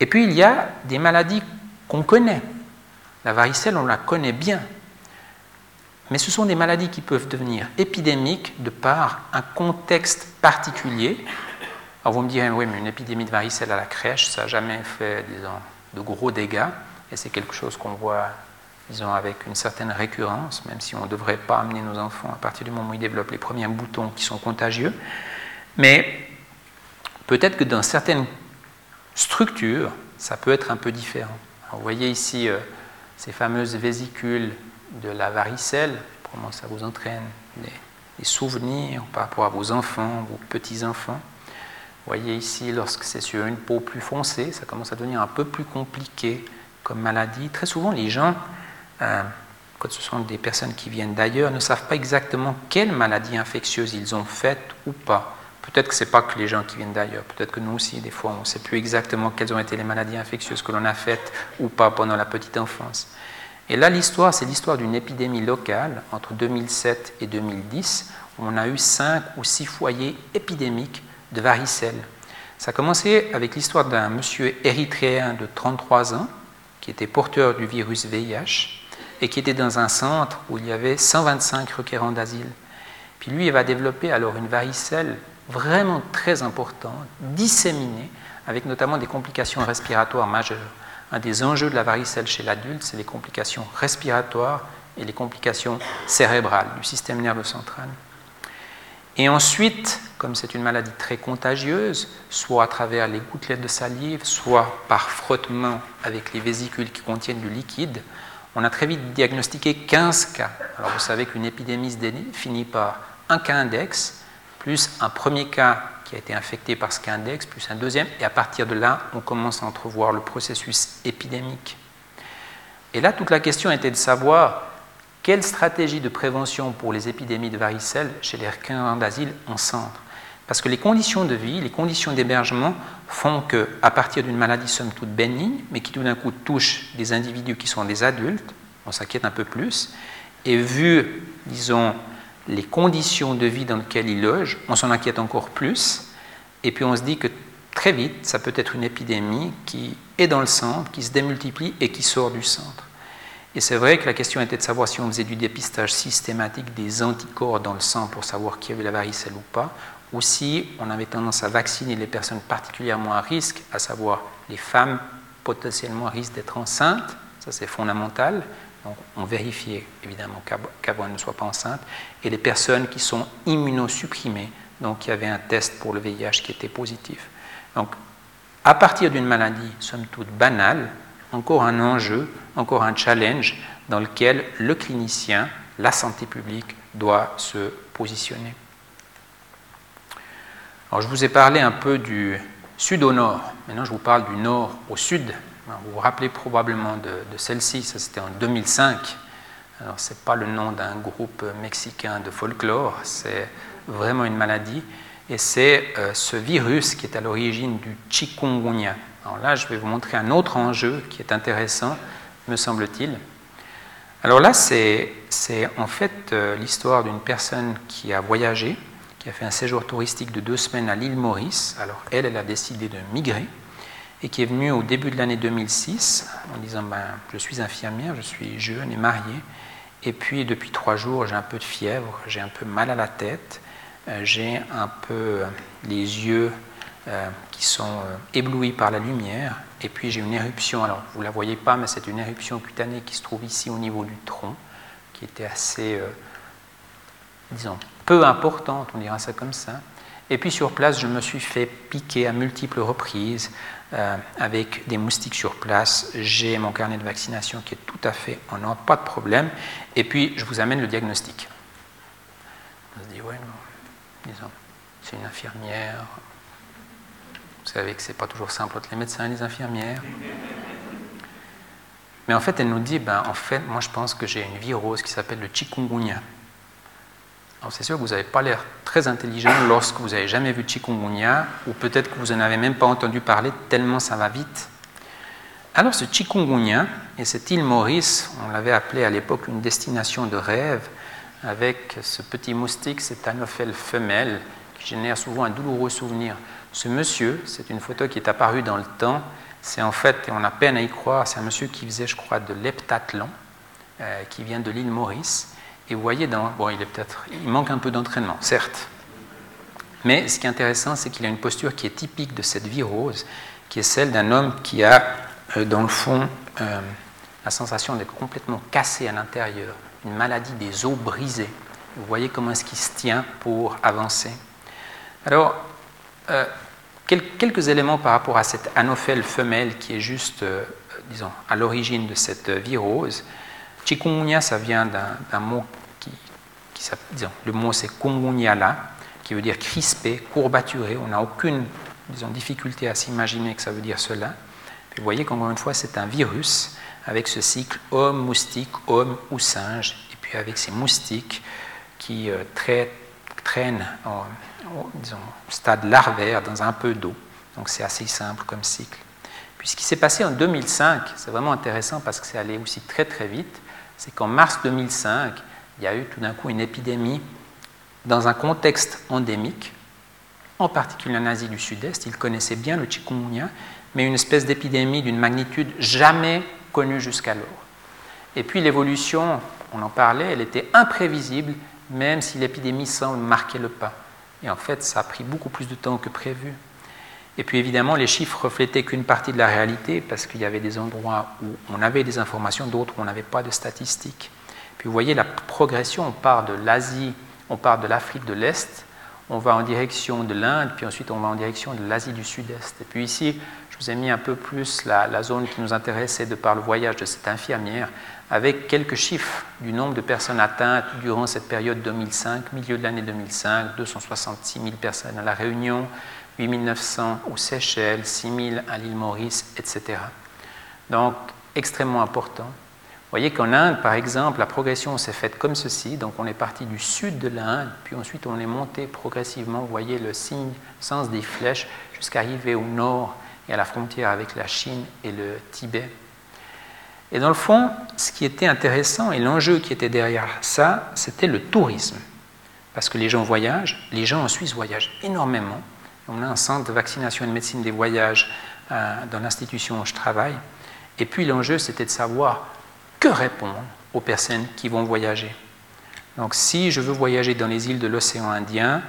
Et puis il y a des maladies qu'on connaît. La varicelle, on la connaît bien. Mais ce sont des maladies qui peuvent devenir épidémiques de par un contexte particulier. Alors vous me direz, oui, mais une épidémie de varicelle à la crèche, ça n'a jamais fait disons, de gros dégâts. Et c'est quelque chose qu'on voit, disons, avec une certaine récurrence, même si on ne devrait pas amener nos enfants à partir du moment où ils développent les premiers boutons qui sont contagieux. Mais peut-être que dans certaines structure, ça peut être un peu différent. vous voyez ici euh, ces fameuses vésicules de la varicelle, comment ça vous entraîne des, souvenirs par rapport à vos enfants, vos petits-enfants. Vous voyez ici, lorsque c'est sur une peau plus foncée, ça commence à devenir un peu plus compliqué comme maladie. Très souvent, les gens, euh, quand ce sont des personnes qui viennent d'ailleurs, ne savent pas exactement quelle maladie infectieuse ils ont faite ou pas. Peut-être que ce n'est pas que les gens qui viennent d'ailleurs, peut-être que nous aussi, des fois, on ne sait plus exactement quelles ont été les maladies infectieuses que l'on a faites ou pas pendant la petite enfance. Et là, l'histoire, c'est l'histoire d'une épidémie locale entre 2007 et 2010, où on a eu cinq ou six foyers épidémiques de varicelle. Ça a commencé avec l'histoire d'un monsieur érythréen de 33 ans, qui était porteur du virus VIH, et qui était dans un centre où il y avait 125 requérants d'asile. Puis lui, il va développer alors une varicelle vraiment très importante, disséminée, avec notamment des complications respiratoires majeures. Un des enjeux de la varicelle chez l'adulte, c'est les complications respiratoires et les complications cérébrales du système nerveux central. Et ensuite, comme c'est une maladie très contagieuse, soit à travers les gouttelettes de salive, soit par frottement avec les vésicules qui contiennent du liquide, on a très vite diagnostiqué 15 cas. Alors vous savez qu'une épidémie se définit par un cas index, plus un premier cas qui a été infecté par ce cas index, plus un deuxième, et à partir de là, on commence à entrevoir le processus épidémique. Et là, toute la question était de savoir quelle stratégie de prévention pour les épidémies de varicelle chez les requins d'asile en centre? Parce que les conditions de vie, les conditions d'hébergement font qu'à partir d'une maladie somme toute bénigne, mais qui tout d'un coup touche des individus qui sont des adultes, on s'inquiète un peu plus, et vu, disons, les conditions de vie dans lesquelles ils logent, on s'en inquiète encore plus, et puis on se dit que très vite, ça peut être une épidémie qui est dans le centre, qui se démultiplie et qui sort du centre. Et c'est vrai que la question était de savoir si on faisait du dépistage systématique des anticorps dans le sang pour savoir qui avait la varicelle ou pas, ou si on avait tendance à vacciner les personnes particulièrement à risque, à savoir les femmes potentiellement à risque d'être enceintes, ça c'est fondamental, donc, on vérifiait évidemment qu'Avoine ne soit pas enceinte, et les personnes qui sont immunosupprimées, donc il y avait un test pour le VIH qui était positif. Donc, à partir d'une maladie, somme toute banale, encore un enjeu, encore un challenge dans lequel le clinicien, la santé publique, doit se positionner. Alors, je vous ai parlé un peu du sud au nord. Maintenant, je vous parle du nord au sud. Vous vous rappelez probablement de, celle-ci, ça c'était en 2005. Alors, ce n'est pas le nom d'un groupe mexicain de folklore, c'est vraiment une maladie. Et c'est euh, ce virus qui est à l'origine du chikungunya. Alors là, je vais vous montrer un autre enjeu qui est intéressant, me semble-t-il. Alors là, c'est en fait euh, l'histoire d'une personne qui a voyagé, qui a fait un séjour touristique de deux semaines à l'île Maurice. Alors elle, elle a décidé de migrer et qui est venu au début de l'année 2006 en disant ben, Je suis infirmière, je suis jeune et mariée, et puis depuis trois jours, j'ai un peu de fièvre, j'ai un peu mal à la tête, euh, j'ai un peu les yeux qui sont éblouis par la lumière. Et puis j'ai une éruption, alors vous ne la voyez pas, mais c'est une éruption cutanée qui se trouve ici au niveau du tronc, qui était assez, disons, peu importante, on dira ça comme ça. Et puis sur place, je me suis fait piquer à multiples reprises euh, avec des moustiques sur place. J'ai mon carnet de vaccination qui est tout à fait en ordre, pas de problème. Et puis, je vous amène le diagnostic. On se dit, ouais, disons, c'est une infirmière. Vous savez que c'est pas toujours simple entre les médecins et les infirmières. Mais en fait, elle nous dit, ben, en fait, moi je pense que j'ai une virose qui s'appelle le chikungunya. Alors c'est sûr que vous n'avez pas l'air très intelligent lorsque vous n'avez jamais vu chikungunya, ou peut-être que vous n'en avez même pas entendu parler tellement ça va vite. Alors ce chikungunya et cette île Maurice, on l'avait appelé à l'époque une destination de rêve, avec ce petit moustique, cette anophèle femelle, qui génère souvent un douloureux souvenir. Ce monsieur, c'est une photo qui est apparue dans le temps, c'est en fait, et on a peine à y croire, c'est un monsieur qui faisait, je crois, de l'heptathlon, euh, qui vient de l'île Maurice. Et vous voyez, bon, il, est peut-être, il manque un peu d'entraînement, certes. Mais ce qui est intéressant, c'est qu'il a une posture qui est typique de cette virose, qui est celle d'un homme qui a, euh, dans le fond, euh, la sensation d'être complètement cassé à l'intérieur, une maladie des os brisées. Vous voyez comment est-ce qu'il se tient pour avancer. Alors, euh, quelques éléments par rapport à cette anophèle femelle qui est juste, disons, à l'origine de cette virose. Chikungunya, ça vient d'un mot le mot c'est kungunyala, qui veut dire crispé, courbaturé. On n'a aucune disons, difficulté à s'imaginer que ça veut dire cela. vous voyez qu'encore une fois, c'est un virus avec ce cycle homme, moustique, homme ou singe, et puis avec ces moustiques qui euh, traînent en stade larvaire dans un peu d'eau. Donc c'est assez simple comme cycle. Puis ce qui s'est passé en 2005, c'est vraiment intéressant parce que c'est allé aussi très très vite, c'est qu'en mars 2005, il y a eu tout d'un coup une épidémie dans un contexte endémique, en particulier en Asie du Sud-Est. Ils connaissaient bien le chikungunya, mais une espèce d'épidémie d'une magnitude jamais connue jusqu'alors. Et puis l'évolution, on en parlait, elle était imprévisible, même si l'épidémie semble marquer le pas. Et en fait, ça a pris beaucoup plus de temps que prévu. Et puis évidemment, les chiffres reflétaient qu'une partie de la réalité, parce qu'il y avait des endroits où on avait des informations, d'autres où on n'avait pas de statistiques. Puis vous voyez la progression, on part de l'Asie, on part de l'Afrique de l'Est, on va en direction de l'Inde, puis ensuite on va en direction de l'Asie du Sud-Est. Et puis ici, je vous ai mis un peu plus la, zone qui nous intéressait de par le voyage de cette infirmière, avec quelques chiffres du nombre de personnes atteintes durant cette période 2005, milieu de l'année 2005, 266 000 personnes à La Réunion, 8 900 aux Seychelles, 6 000 à l'île Maurice, etc. Donc, extrêmement important. Vous voyez qu'en Inde, par exemple, la progression s'est faite comme ceci. Donc on est parti du sud de l'Inde, puis ensuite on est monté progressivement, vous voyez le signe, sens des flèches, jusqu'à arriver au nord et à la frontière avec la Chine et le Tibet. Et dans le fond, ce qui était intéressant et l'enjeu qui était derrière ça, c'était le tourisme. Parce que les gens voyagent, les gens en Suisse voyagent énormément. On a un centre de vaccination et de médecine des voyages euh, dans l'institution où je travaille. Et puis l'enjeu, c'était de savoir que répondre aux personnes qui vont voyager. Donc si je veux voyager dans les îles de l'océan Indien,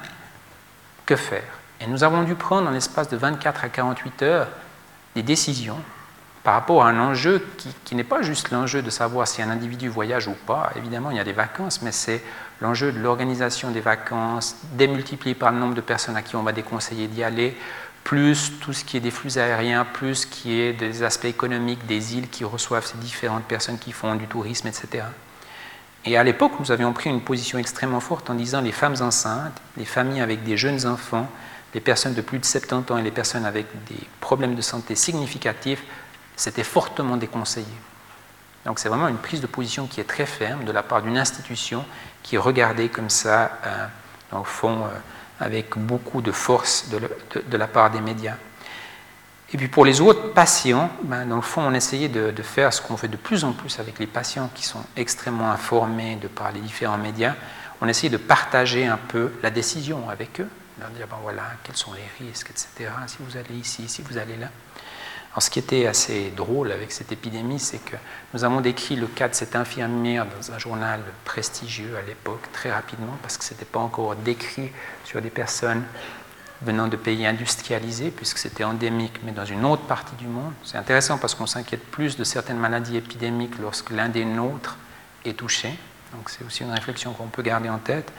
que faire? Et nous avons dû prendre en l'espace de 24 à 48 heures des décisions par rapport à un enjeu qui, n'est pas juste l'enjeu de savoir si un individu voyage ou pas. Évidemment, il y a des vacances, mais c'est l'enjeu de l'organisation des vacances, démultiplié par le nombre de personnes à qui on va déconseiller d'y aller, plus tout ce qui est des flux aériens, plus ce qui est des aspects économiques des îles qui reçoivent ces différentes personnes qui font du tourisme, etc. Et à l'époque, nous avions pris une position extrêmement forte en disant les femmes enceintes, les familles avec des jeunes enfants, les personnes de plus de 70 ans et les personnes avec des problèmes de santé significatifs, c'était fortement déconseillé. Donc c'est vraiment une prise de position qui est très ferme de la part d'une institution qui regardée comme ça, euh, au fond, euh, avec beaucoup de force de, la part des médias. Et puis pour les autres patients, ben, dans le fond, on essayait de, de faire ce qu'on fait de plus en plus avec les patients qui sont extrêmement informés de par les différents médias. On essayait de partager un peu la décision avec eux, leur dire ben voilà, quels sont les risques, etc. Si vous allez ici, si vous allez là. Alors, ce qui était assez drôle avec cette épidémie, c'est que nous avons décrit le cas de cette infirmière dans un journal prestigieux à l'époque, très rapidement, parce que ce n'était pas encore décrit sur des personnes venant de pays industrialisés, puisque c'était endémique, mais dans une autre partie du monde. C'est intéressant parce qu'on s'inquiète plus de certaines maladies épidémiques lorsque l'un des nôtres est touché. Donc c'est aussi une réflexion qu'on peut garder en tête.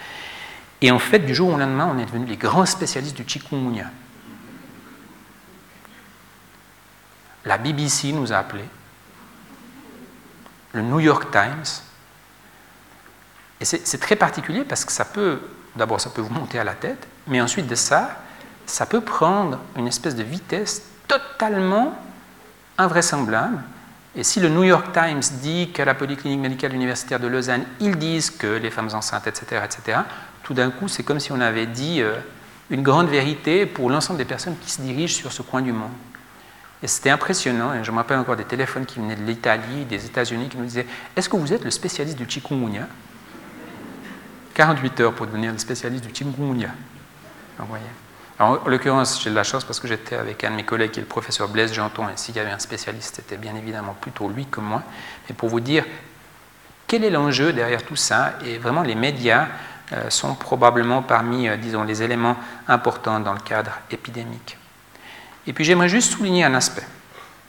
Et en fait, du jour au lendemain, on est devenus les grands spécialistes du chikungunya. La BBC nous a appelés, le New York Times. Et c'est très particulier parce que ça peut, d'abord, ça peut vous monter à la tête, mais ensuite de ça, ça peut prendre une espèce de vitesse totalement invraisemblable. Et si le New York Times dit qu'à la Polyclinique médicale universitaire de Lausanne, ils disent que les femmes enceintes, etc., etc., tout d'un coup, c'est comme si on avait dit euh, une grande vérité pour l'ensemble des personnes qui se dirigent sur ce coin du monde. Et c'était impressionnant, et je me rappelle encore des téléphones qui venaient de l'Italie, des États-Unis, qui nous disaient Est-ce que vous êtes le spécialiste du chikungunya? 48 heures pour devenir le spécialiste du chikungunya. vous voyez. en l'occurrence, j'ai de la chance parce que j'étais avec un de mes collègues qui est le professeur Blaise Janton, et s'il y avait un spécialiste, c'était bien évidemment plutôt lui que moi. Mais pour vous dire quel est l'enjeu derrière tout ça, et vraiment les médias euh, sont probablement parmi, euh, disons, les éléments importants dans le cadre épidémique. Et puis j'aimerais juste souligner un aspect.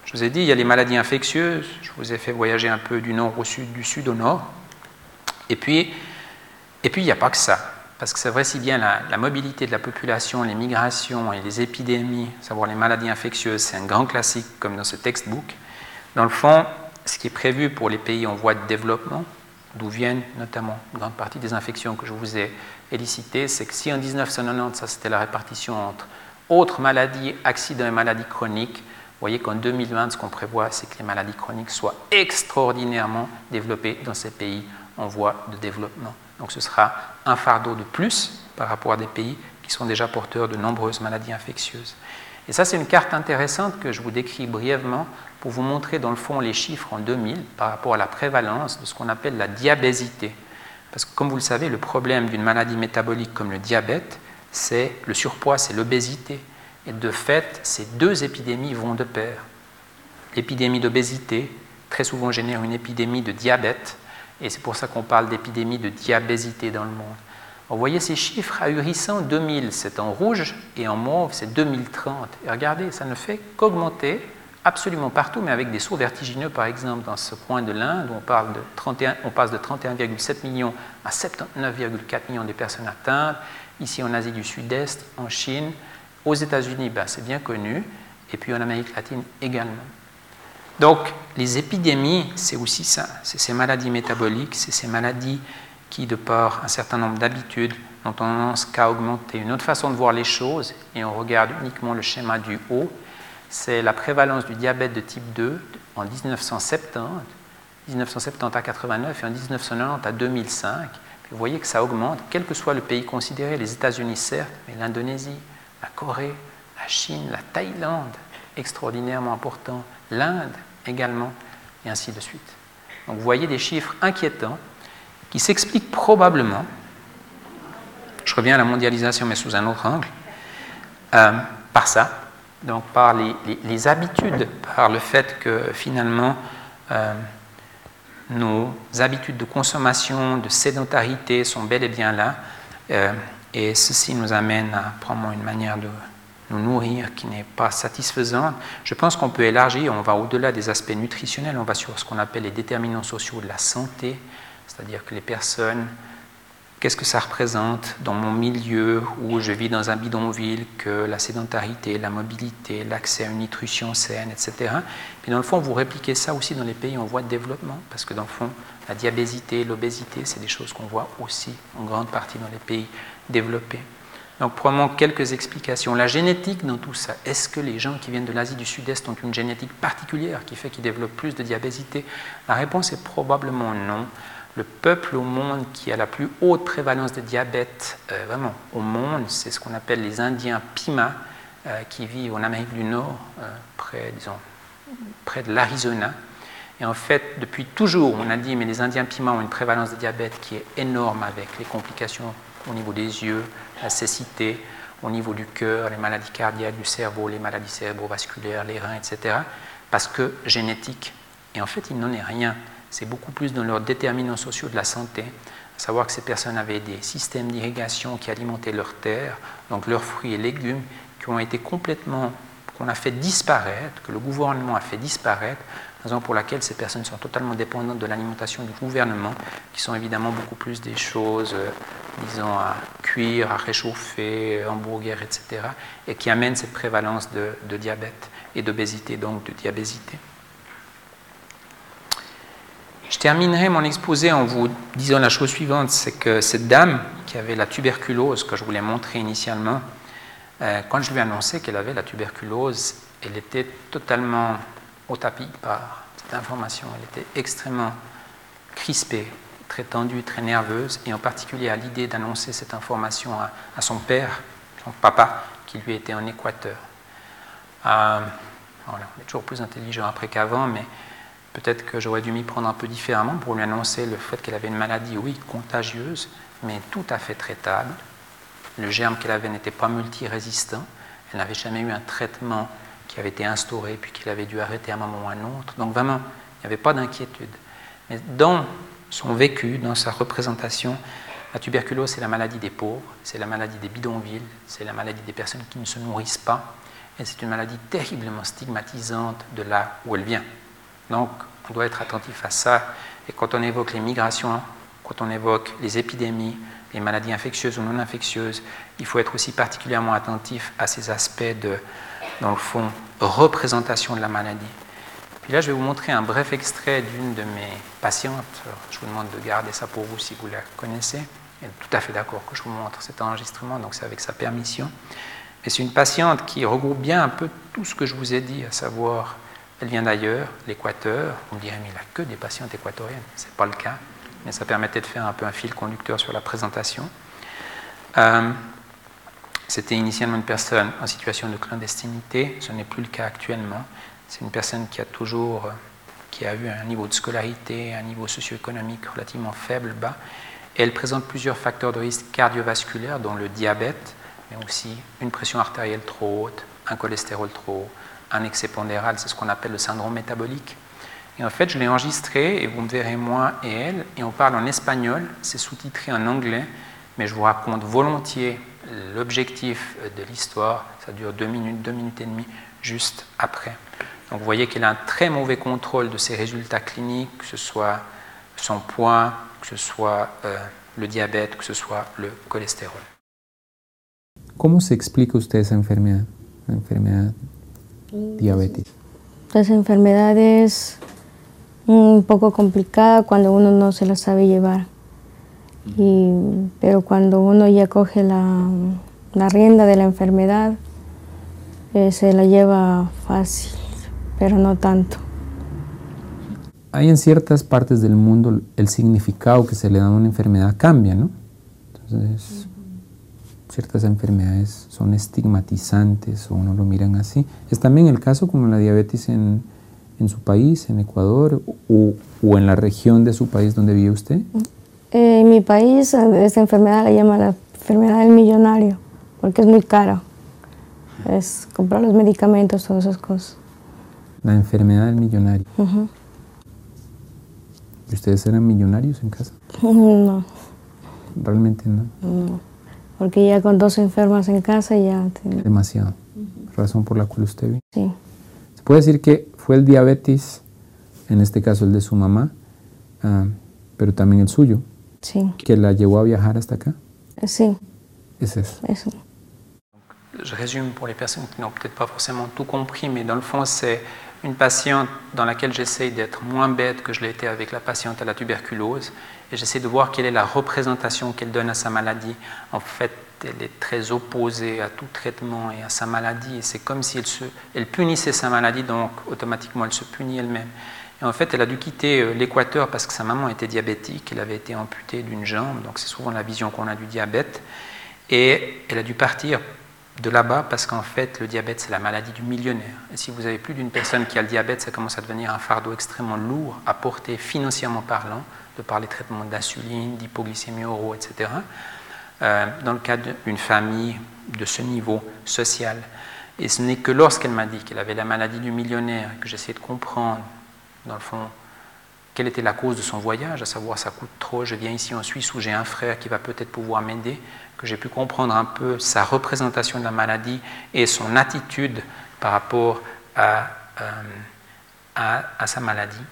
Je vous ai dit, il y a les maladies infectieuses, je vous ai fait voyager un peu du nord au sud, du sud au nord. Et puis, et puis il n'y a pas que ça. Parce que c'est vrai, si bien la, la, mobilité de la population, les migrations et les épidémies, savoir les maladies infectieuses, c'est un grand classique comme dans ce textbook. Dans le fond, ce qui est prévu pour les pays en voie de développement, d'où viennent notamment une grande partie des infections que je vous ai élicitées, c'est que si en 1990, ça c'était la répartition entre autres maladies, accidents et maladies chroniques, vous voyez qu'en 2020, ce qu'on prévoit, c'est que les maladies chroniques soient extraordinairement développées dans ces pays en voie de développement. Donc ce sera un fardeau de plus par rapport à des pays qui sont déjà porteurs de nombreuses maladies infectieuses. Et ça, c'est une carte intéressante que je vous décris brièvement pour vous montrer dans le fond les chiffres en 2000 par rapport à la prévalence de ce qu'on appelle la diabésité. Parce que comme vous le savez, le problème d'une maladie métabolique comme le diabète, c'est le surpoids, c'est l'obésité. Et de fait, ces deux épidémies vont de pair. L'épidémie d'obésité, très souvent, génère une épidémie de diabète, et c'est pour ça qu'on parle d'épidémie de diabésité dans le monde. Vous voyez ces chiffres ahurissants, 2000 c'est en rouge et en mauve c'est 2030. Et regardez, ça ne fait qu'augmenter absolument partout, mais avec des sauts vertigineux, par exemple, dans ce coin de l'Inde, où on, parle de 31, on passe de 31,7 millions à 79,4 millions de personnes atteintes, ici en Asie du Sud-Est, en Chine, aux États-Unis, ben, c'est bien connu, et puis en Amérique latine également. Donc, les épidémies, c'est aussi ça, c'est ces maladies métaboliques, c'est ces maladies qui, de par un certain nombre d'habitudes, ont tendance qu'à augmenter. Une autre façon de voir les choses, et on regarde uniquement le schéma du haut, c'est la prévalence du diabète de type 2 en 1970, 1970 à 89 et en 1990 à 2005. vous voyez que ça augmente, quel que soit le pays considéré, les États-Unis certes, mais l'Indonésie, la Corée, la Chine, la Thaïlande, extraordinairement important, l'Inde également, et ainsi de suite. Donc vous voyez des chiffres inquiétants qui s'expliquent probablement, je reviens à la mondialisation mais sous un autre angle, euh, par ça, donc par les, habitudes, par le fait que finalement euh, nos habitudes de consommation, de sédentarité sont bel et bien là, euh, et ceci nous amène à prendre une manière de nous nourrir qui n'est pas satisfaisante. Je pense qu'on peut élargir, on va au-delà des aspects nutritionnels, on va sur ce qu'on appelle les déterminants sociaux de la santé, c'est-à-dire que les personnes Qu'est-ce que ça représente dans mon milieu où je vis dans un bidonville que la sédentarité, la mobilité, l'accès à une nutrition saine, etc. Puis dans le fond, vous répliquez ça aussi dans les pays en voie de développement, parce que dans le fond, la diabésité, l'obésité, c'est des choses qu'on voit aussi en grande partie dans les pays développés. Donc, probablement quelques explications. La génétique dans tout ça, est-ce que les gens qui viennent de l'Asie du Sud-Est ont une génétique particulière qui fait qu'ils développent plus de diabésité? La réponse est probablement non le peuple au monde qui a la plus haute prévalence de diabète, euh, vraiment au monde, c'est ce qu'on appelle les Indiens Pima, euh, qui vivent en Amérique du Nord, euh, près, disons, près de l'Arizona. Et en fait, depuis toujours, on a dit, mais les Indiens Pima ont une prévalence de diabète qui est énorme avec les complications au niveau des yeux, la cécité, au niveau du cœur, les maladies cardiaques du cerveau, les maladies cérébrovasculaires, les reins, etc. Parce que génétique. Et en fait, il n'en est rien c'est beaucoup plus dans leurs déterminants sociaux de la santé, savoir que ces personnes avaient des systèmes d'irrigation qui alimentaient leurs terres, donc leurs fruits et légumes, qui ont été complètement, qu'on a fait disparaître, que le gouvernement a fait disparaître, raison pour laquelle ces personnes sont totalement dépendantes de l'alimentation du gouvernement, qui sont évidemment beaucoup plus des choses, euh, disons, à cuire, à réchauffer, hamburger, etc., et qui amènent cette prévalence de, de diabète et d'obésité, donc de diabésité. Je terminerai mon exposé en vous disant la chose suivante, c'est que cette dame qui avait la tuberculose que je voulais montrer initialement, euh, quand je lui ai annoncé qu'elle avait la tuberculose, elle était totalement au tapis par cette information. Elle était extrêmement crispée, très tendue, très nerveuse, et en particulier à l'idée d'annoncer cette information à, son père, son papa, qui lui était en Équateur. Euh, on est toujours plus intelligent après qu'avant, mais Peut-être que j'aurais dû m'y prendre un peu différemment pour lui annoncer le fait qu'elle avait une maladie, oui, contagieuse, mais tout à fait traitable. Le germe qu'elle avait n'était pas multirésistant. Elle n'avait jamais eu un traitement qui avait été instauré puis qu'elle avait dû arrêter à un moment ou à un autre. Donc vraiment, il n'y avait pas d'inquiétude. Mais dans son vécu, dans sa représentation, la tuberculose, c'est la maladie des pauvres, c'est la maladie des bidonvilles, c'est la maladie des personnes qui ne se nourrissent pas. Et c'est une maladie terriblement stigmatisante de là où elle vient. Donc, on doit être attentif à ça. Et quand on évoque les migrations, quand on évoque les épidémies, les maladies infectieuses ou non infectieuses, il faut être aussi particulièrement attentif à ces aspects de, dans le fond, représentation de la maladie. Puis là, je vais vous montrer un bref extrait d'une de mes patientes. je vous demande de garder ça pour vous si vous la connaissez. Elle est tout à fait d'accord que je vous montre cet enregistrement, donc c'est avec sa permission. Mais c'est une patiente qui regroupe bien un peu tout ce que je vous ai dit, à savoir elle vient d'ailleurs, l'Équateur. On dirait, mais il n'a que des patientes équatoriennes. Ce n'est pas le cas, mais ça permettait de faire un peu un fil conducteur sur la présentation. Euh, c'était initialement une personne en situation de clandestinité, ce n'est plus le cas actuellement. C'est une personne qui a toujours qui a eu un niveau de scolarité, un niveau socio-économique relativement faible, bas, et elle présente plusieurs facteurs de risque cardiovasculaires, dont le diabète, mais aussi une pression artérielle trop haute, un cholestérol trop haut, un excès pondéral, c'est ce qu'on appelle le syndrome métabolique. Et en fait, je l'ai enregistré, et vous me verrez moi et elle, et on parle en espagnol, c'est sous-titré en anglais, mais je vous raconte volontiers l'objectif de l'histoire, ça dure deux minutes, deux minutes et demie, juste après. Donc vous voyez qu'elle a un très mauvais contrôle de ses résultats cliniques, que ce soit son poids, que ce soit euh, le diabète, que ce soit le cholestérol. Comment s'explique usted esa diabetes? Las enfermedades un poco complicada cuando uno no se las sabe llevar. Y, pero cuando uno ya coge la, la rienda de la enfermedad, eh, se la lleva fácil, pero no tanto. Hay en ciertas partes del mundo el significado que se le da a una enfermedad cambia, ¿no? Entonces, ciertas enfermedades son estigmatizantes o no lo miran así. ¿Es también el caso como la diabetes en, en su país, en Ecuador, o, o, en la región de su país donde vive usted? Eh, en mi país, esta enfermedad la llama la enfermedad del millonario, porque es muy caro. Es comprar los medicamentos, todas esas cosas. La enfermedad del millonario. ¿Y ustedes eran millonarios en casa? No. Realmente no. No porque ya con dos enfermas en casa ya... Demasiado. Razón por la cual usted vive. Sí. Se puede decir que fue el diabetes, en este caso el de su mamá, uh, pero también el suyo. Sí. Que la llevó a viajar hasta acá. Sí. Es eso. Eso. Je résume pour les personnes qui n'ont peut-être pas forcément tout compris, mais dans le fond, c'est une patiente dans laquelle j'essaye d'être moins bête que je l'ai été avec la patiente à la tuberculose, et j'essaie de voir quelle est la représentation qu'elle donne à sa maladie. En fait, elle est très opposée à tout traitement et à sa maladie, et c'est comme si elle, se, elle punissait sa maladie, donc automatiquement elle se punit elle-même. Et en fait, elle a dû quitter euh, l'Équateur parce que sa maman était diabétique, elle avait été amputée d'une jambe, donc c'est souvent la vision qu'on a du diabète, et elle a dû partir de là-bas parce qu'en fait, le diabète, c'est la maladie du millionnaire. Et si vous avez plus d'une personne qui a le diabète, ça commence à devenir un fardeau extrêmement lourd à porter financièrement parlant, de par les traitements d'insuline, d'hypoglycémie oraux, etc. Euh, dans le cas d'une famille de ce niveau social. Et ce n'est que lorsqu'elle m'a dit qu'elle avait la maladie du millionnaire, que j'essayais de comprendre, dans le fond, quelle était la cause de son voyage, à savoir ça coûte trop, je viens ici en Suisse où j'ai un frère qui va peut-être pouvoir m'aider, j'ai pu comprendre un peu sa représentation de la maladie et son attitude par rapport à, euh, à, sa maladie.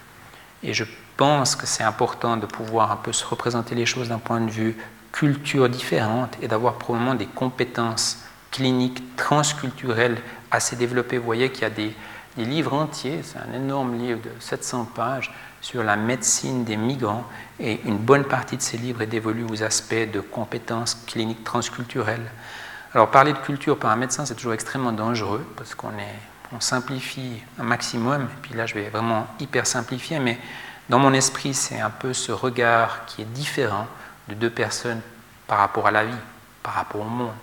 Et je pense que c'est important de pouvoir un peu se représenter les choses d'un point de vue culture différente et d'avoir probablement des compétences cliniques transculturelles assez développées. Vous voyez qu'il y a des, des livres entiers, c'est un énorme livre de 700 pages sur la médecine des migrants et une bonne partie de ces livres est dévolue aux aspects de compétences cliniques transculturelles. Alors parler de culture par un médecin, c'est toujours extrêmement dangereux parce qu'on on simplifie un maximum, et puis là je vais vraiment hyper simplifier, mais dans mon esprit c'est un peu ce regard qui est différent de deux personnes par rapport à la vie, par rapport au monde.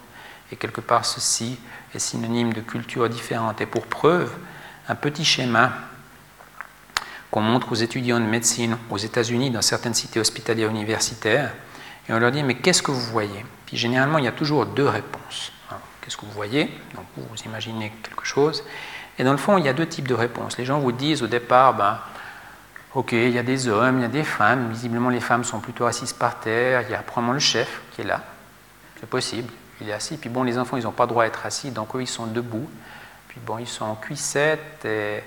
Et quelque part ceci est synonyme de culture différente. Et pour preuve, un petit schéma qu'on montre aux étudiants de médecine aux États-Unis dans certaines cités hospitalières universitaires, et on leur dit mais qu'est-ce que vous voyez? Puis généralement il y a toujours deux réponses. Qu'est-ce que vous voyez? Donc vous, imaginez quelque chose. Et dans le fond il y a deux types de réponses. Les gens vous disent au départ ben, Ok, il y a des hommes, il y a des femmes. Visiblement, les femmes sont plutôt assises par terre. Il y a probablement le chef qui est là. C'est possible. Il est assis. Puis bon, les enfants, ils n'ont pas droit à être assis, donc eux, ils sont debout. Puis bon, ils sont en cuissette et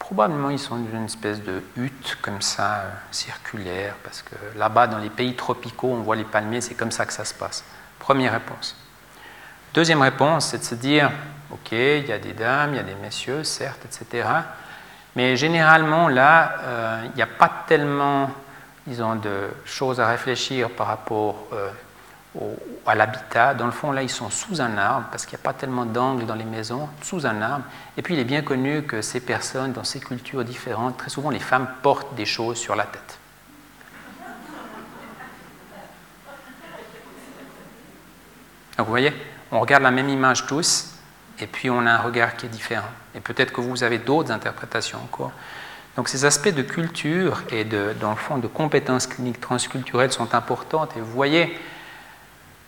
Probablement, ils sont dans une espèce de hutte comme ça, euh, circulaire, parce que là-bas, dans les pays tropicaux, on voit les palmiers, c'est comme ça que ça se passe. Première réponse. Deuxième réponse, c'est de se dire, OK, il y a des dames, il y a des messieurs, certes, etc. Mais généralement, là, euh, il n'y a pas tellement, disons, de choses à réfléchir par rapport euh, à l'habitat. Dans le fond, là, ils sont sous un arbre, parce qu'il n'y a pas tellement d'angles dans les maisons, sous un arbre. Et puis, il est bien connu que ces personnes, dans ces cultures différentes, très souvent, les femmes portent des choses sur la tête. Donc, vous voyez, on regarde la même image tous, et puis on a un regard qui est différent. Et peut-être que vous avez d'autres interprétations encore. Donc ces aspects de culture et dans le fond de compétences cliniques transculturelles sont importantes. Et vous voyez,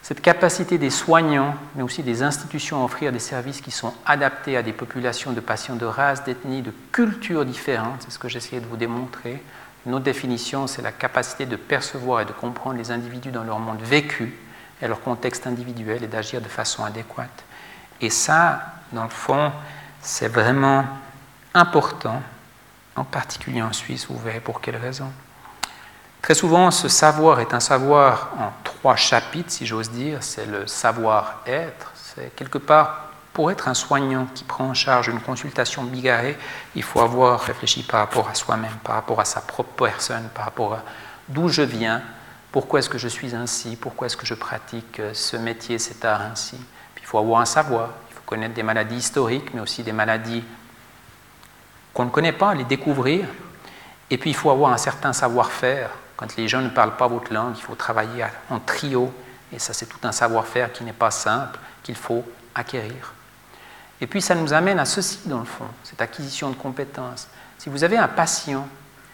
cette capacité des soignants, mais aussi des institutions à offrir des services qui sont adaptés à des populations de patients de races, d'ethnies, de cultures différentes, c'est ce que j'essayais de vous démontrer. Une autre définition, c'est la capacité de percevoir et de comprendre les individus dans leur monde vécu et leur contexte individuel et d'agir de façon adéquate. Et ça, dans le fond, c'est vraiment important, en particulier en Suisse, vous verrez pour quelles raisons. Très souvent, ce savoir est un savoir en trois chapitres, si j'ose dire. C'est le savoir-être. C'est quelque part, pour être un soignant qui prend en charge une consultation bigarrée, il faut avoir réfléchi par rapport à soi-même, par rapport à sa propre personne, par rapport à d'où je viens, pourquoi est-ce que je suis ainsi, pourquoi est-ce que je pratique ce métier, cet art ainsi. Il faut avoir un savoir, il faut connaître des maladies historiques, mais aussi des maladies qu'on ne connaît pas, les découvrir. Et puis il faut avoir un certain savoir-faire quand les gens ne parlent pas votre langue, il faut travailler en trio. Et ça, c'est tout un savoir-faire qui n'est pas simple, qu'il faut acquérir. Et puis, ça nous amène à ceci, dans le fond, cette acquisition de compétences. Si vous avez un patient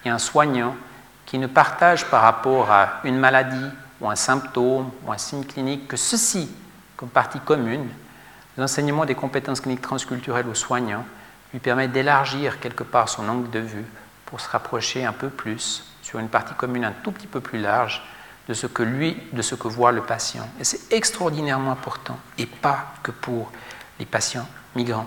et un soignant qui ne partagent par rapport à une maladie ou un symptôme ou un signe clinique que ceci, comme partie commune, l'enseignement des compétences cliniques transculturelles aux soignants lui permet d'élargir quelque part son angle de vue pour se rapprocher un peu plus sur une partie commune un tout petit peu plus large de ce que lui, de ce que voit le patient. Et c'est extraordinairement important, et pas que pour les patients migrants.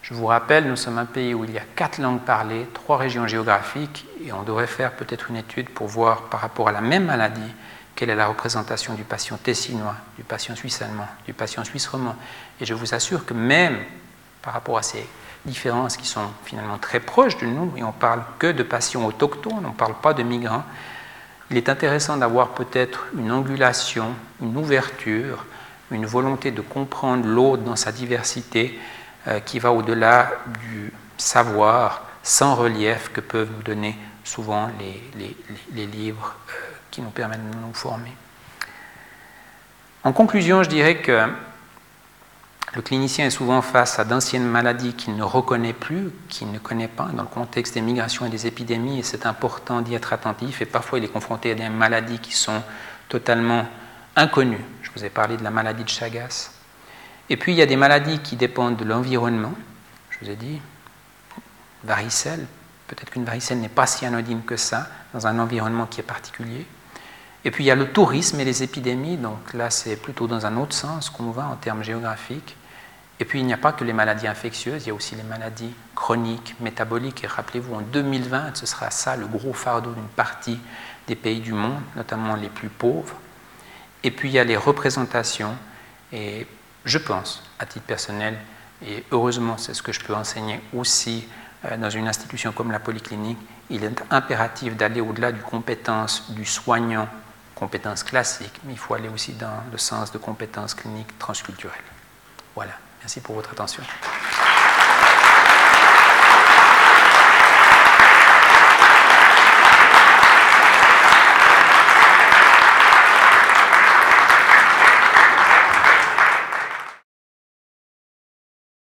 Je vous rappelle, nous sommes un pays où il y a quatre langues parlées, trois régions géographiques, et on devrait faire peut-être une étude pour voir par rapport à la même maladie quelle est la représentation du patient tessinois, du patient suisse-allemand, du patient suisse-roman. Et je vous assure que même par rapport à ces différences qui sont finalement très proches de nous, et on parle que de patients autochtones, on ne parle pas de migrants, il est intéressant d'avoir peut-être une angulation, une ouverture, une volonté de comprendre l'autre dans sa diversité euh, qui va au-delà du savoir sans relief que peuvent nous donner souvent les, les, livres euh, qui nous permettent de nous former. En conclusion, je dirais que le clinicien est souvent face à d'anciennes maladies qu'il ne reconnaît plus, qu'il ne connaît pas dans le contexte des migrations et des épidémies, et c'est important d'y être attentif. Et parfois, il est confronté à des maladies qui sont totalement inconnues. Je vous ai parlé de la maladie de Chagas. Et puis, il y a des maladies qui dépendent de l'environnement. Je vous ai dit, varicelle, Peut-être qu'une varicelle n'est pas si anodine que ça dans un environnement qui est particulier. Et puis il y a le tourisme et les épidémies, donc là c'est plutôt dans un autre sens qu'on va en termes géographiques. Et puis il n'y a pas que les maladies infectieuses, il y a aussi les maladies chroniques, métaboliques. Et rappelez-vous, en 2020, ce sera ça le gros fardeau d'une partie des pays du monde, notamment les plus pauvres. Et puis il y a les représentations. Et je pense, à titre personnel, et heureusement c'est ce que je peux enseigner aussi euh, dans une institution comme la polyclinique, il est impératif d'aller au-delà du compétence du soignant, compétence classique, mais il faut aller aussi dans le sens de compétences cliniques transculturelles. Voilà, merci pour votre attention.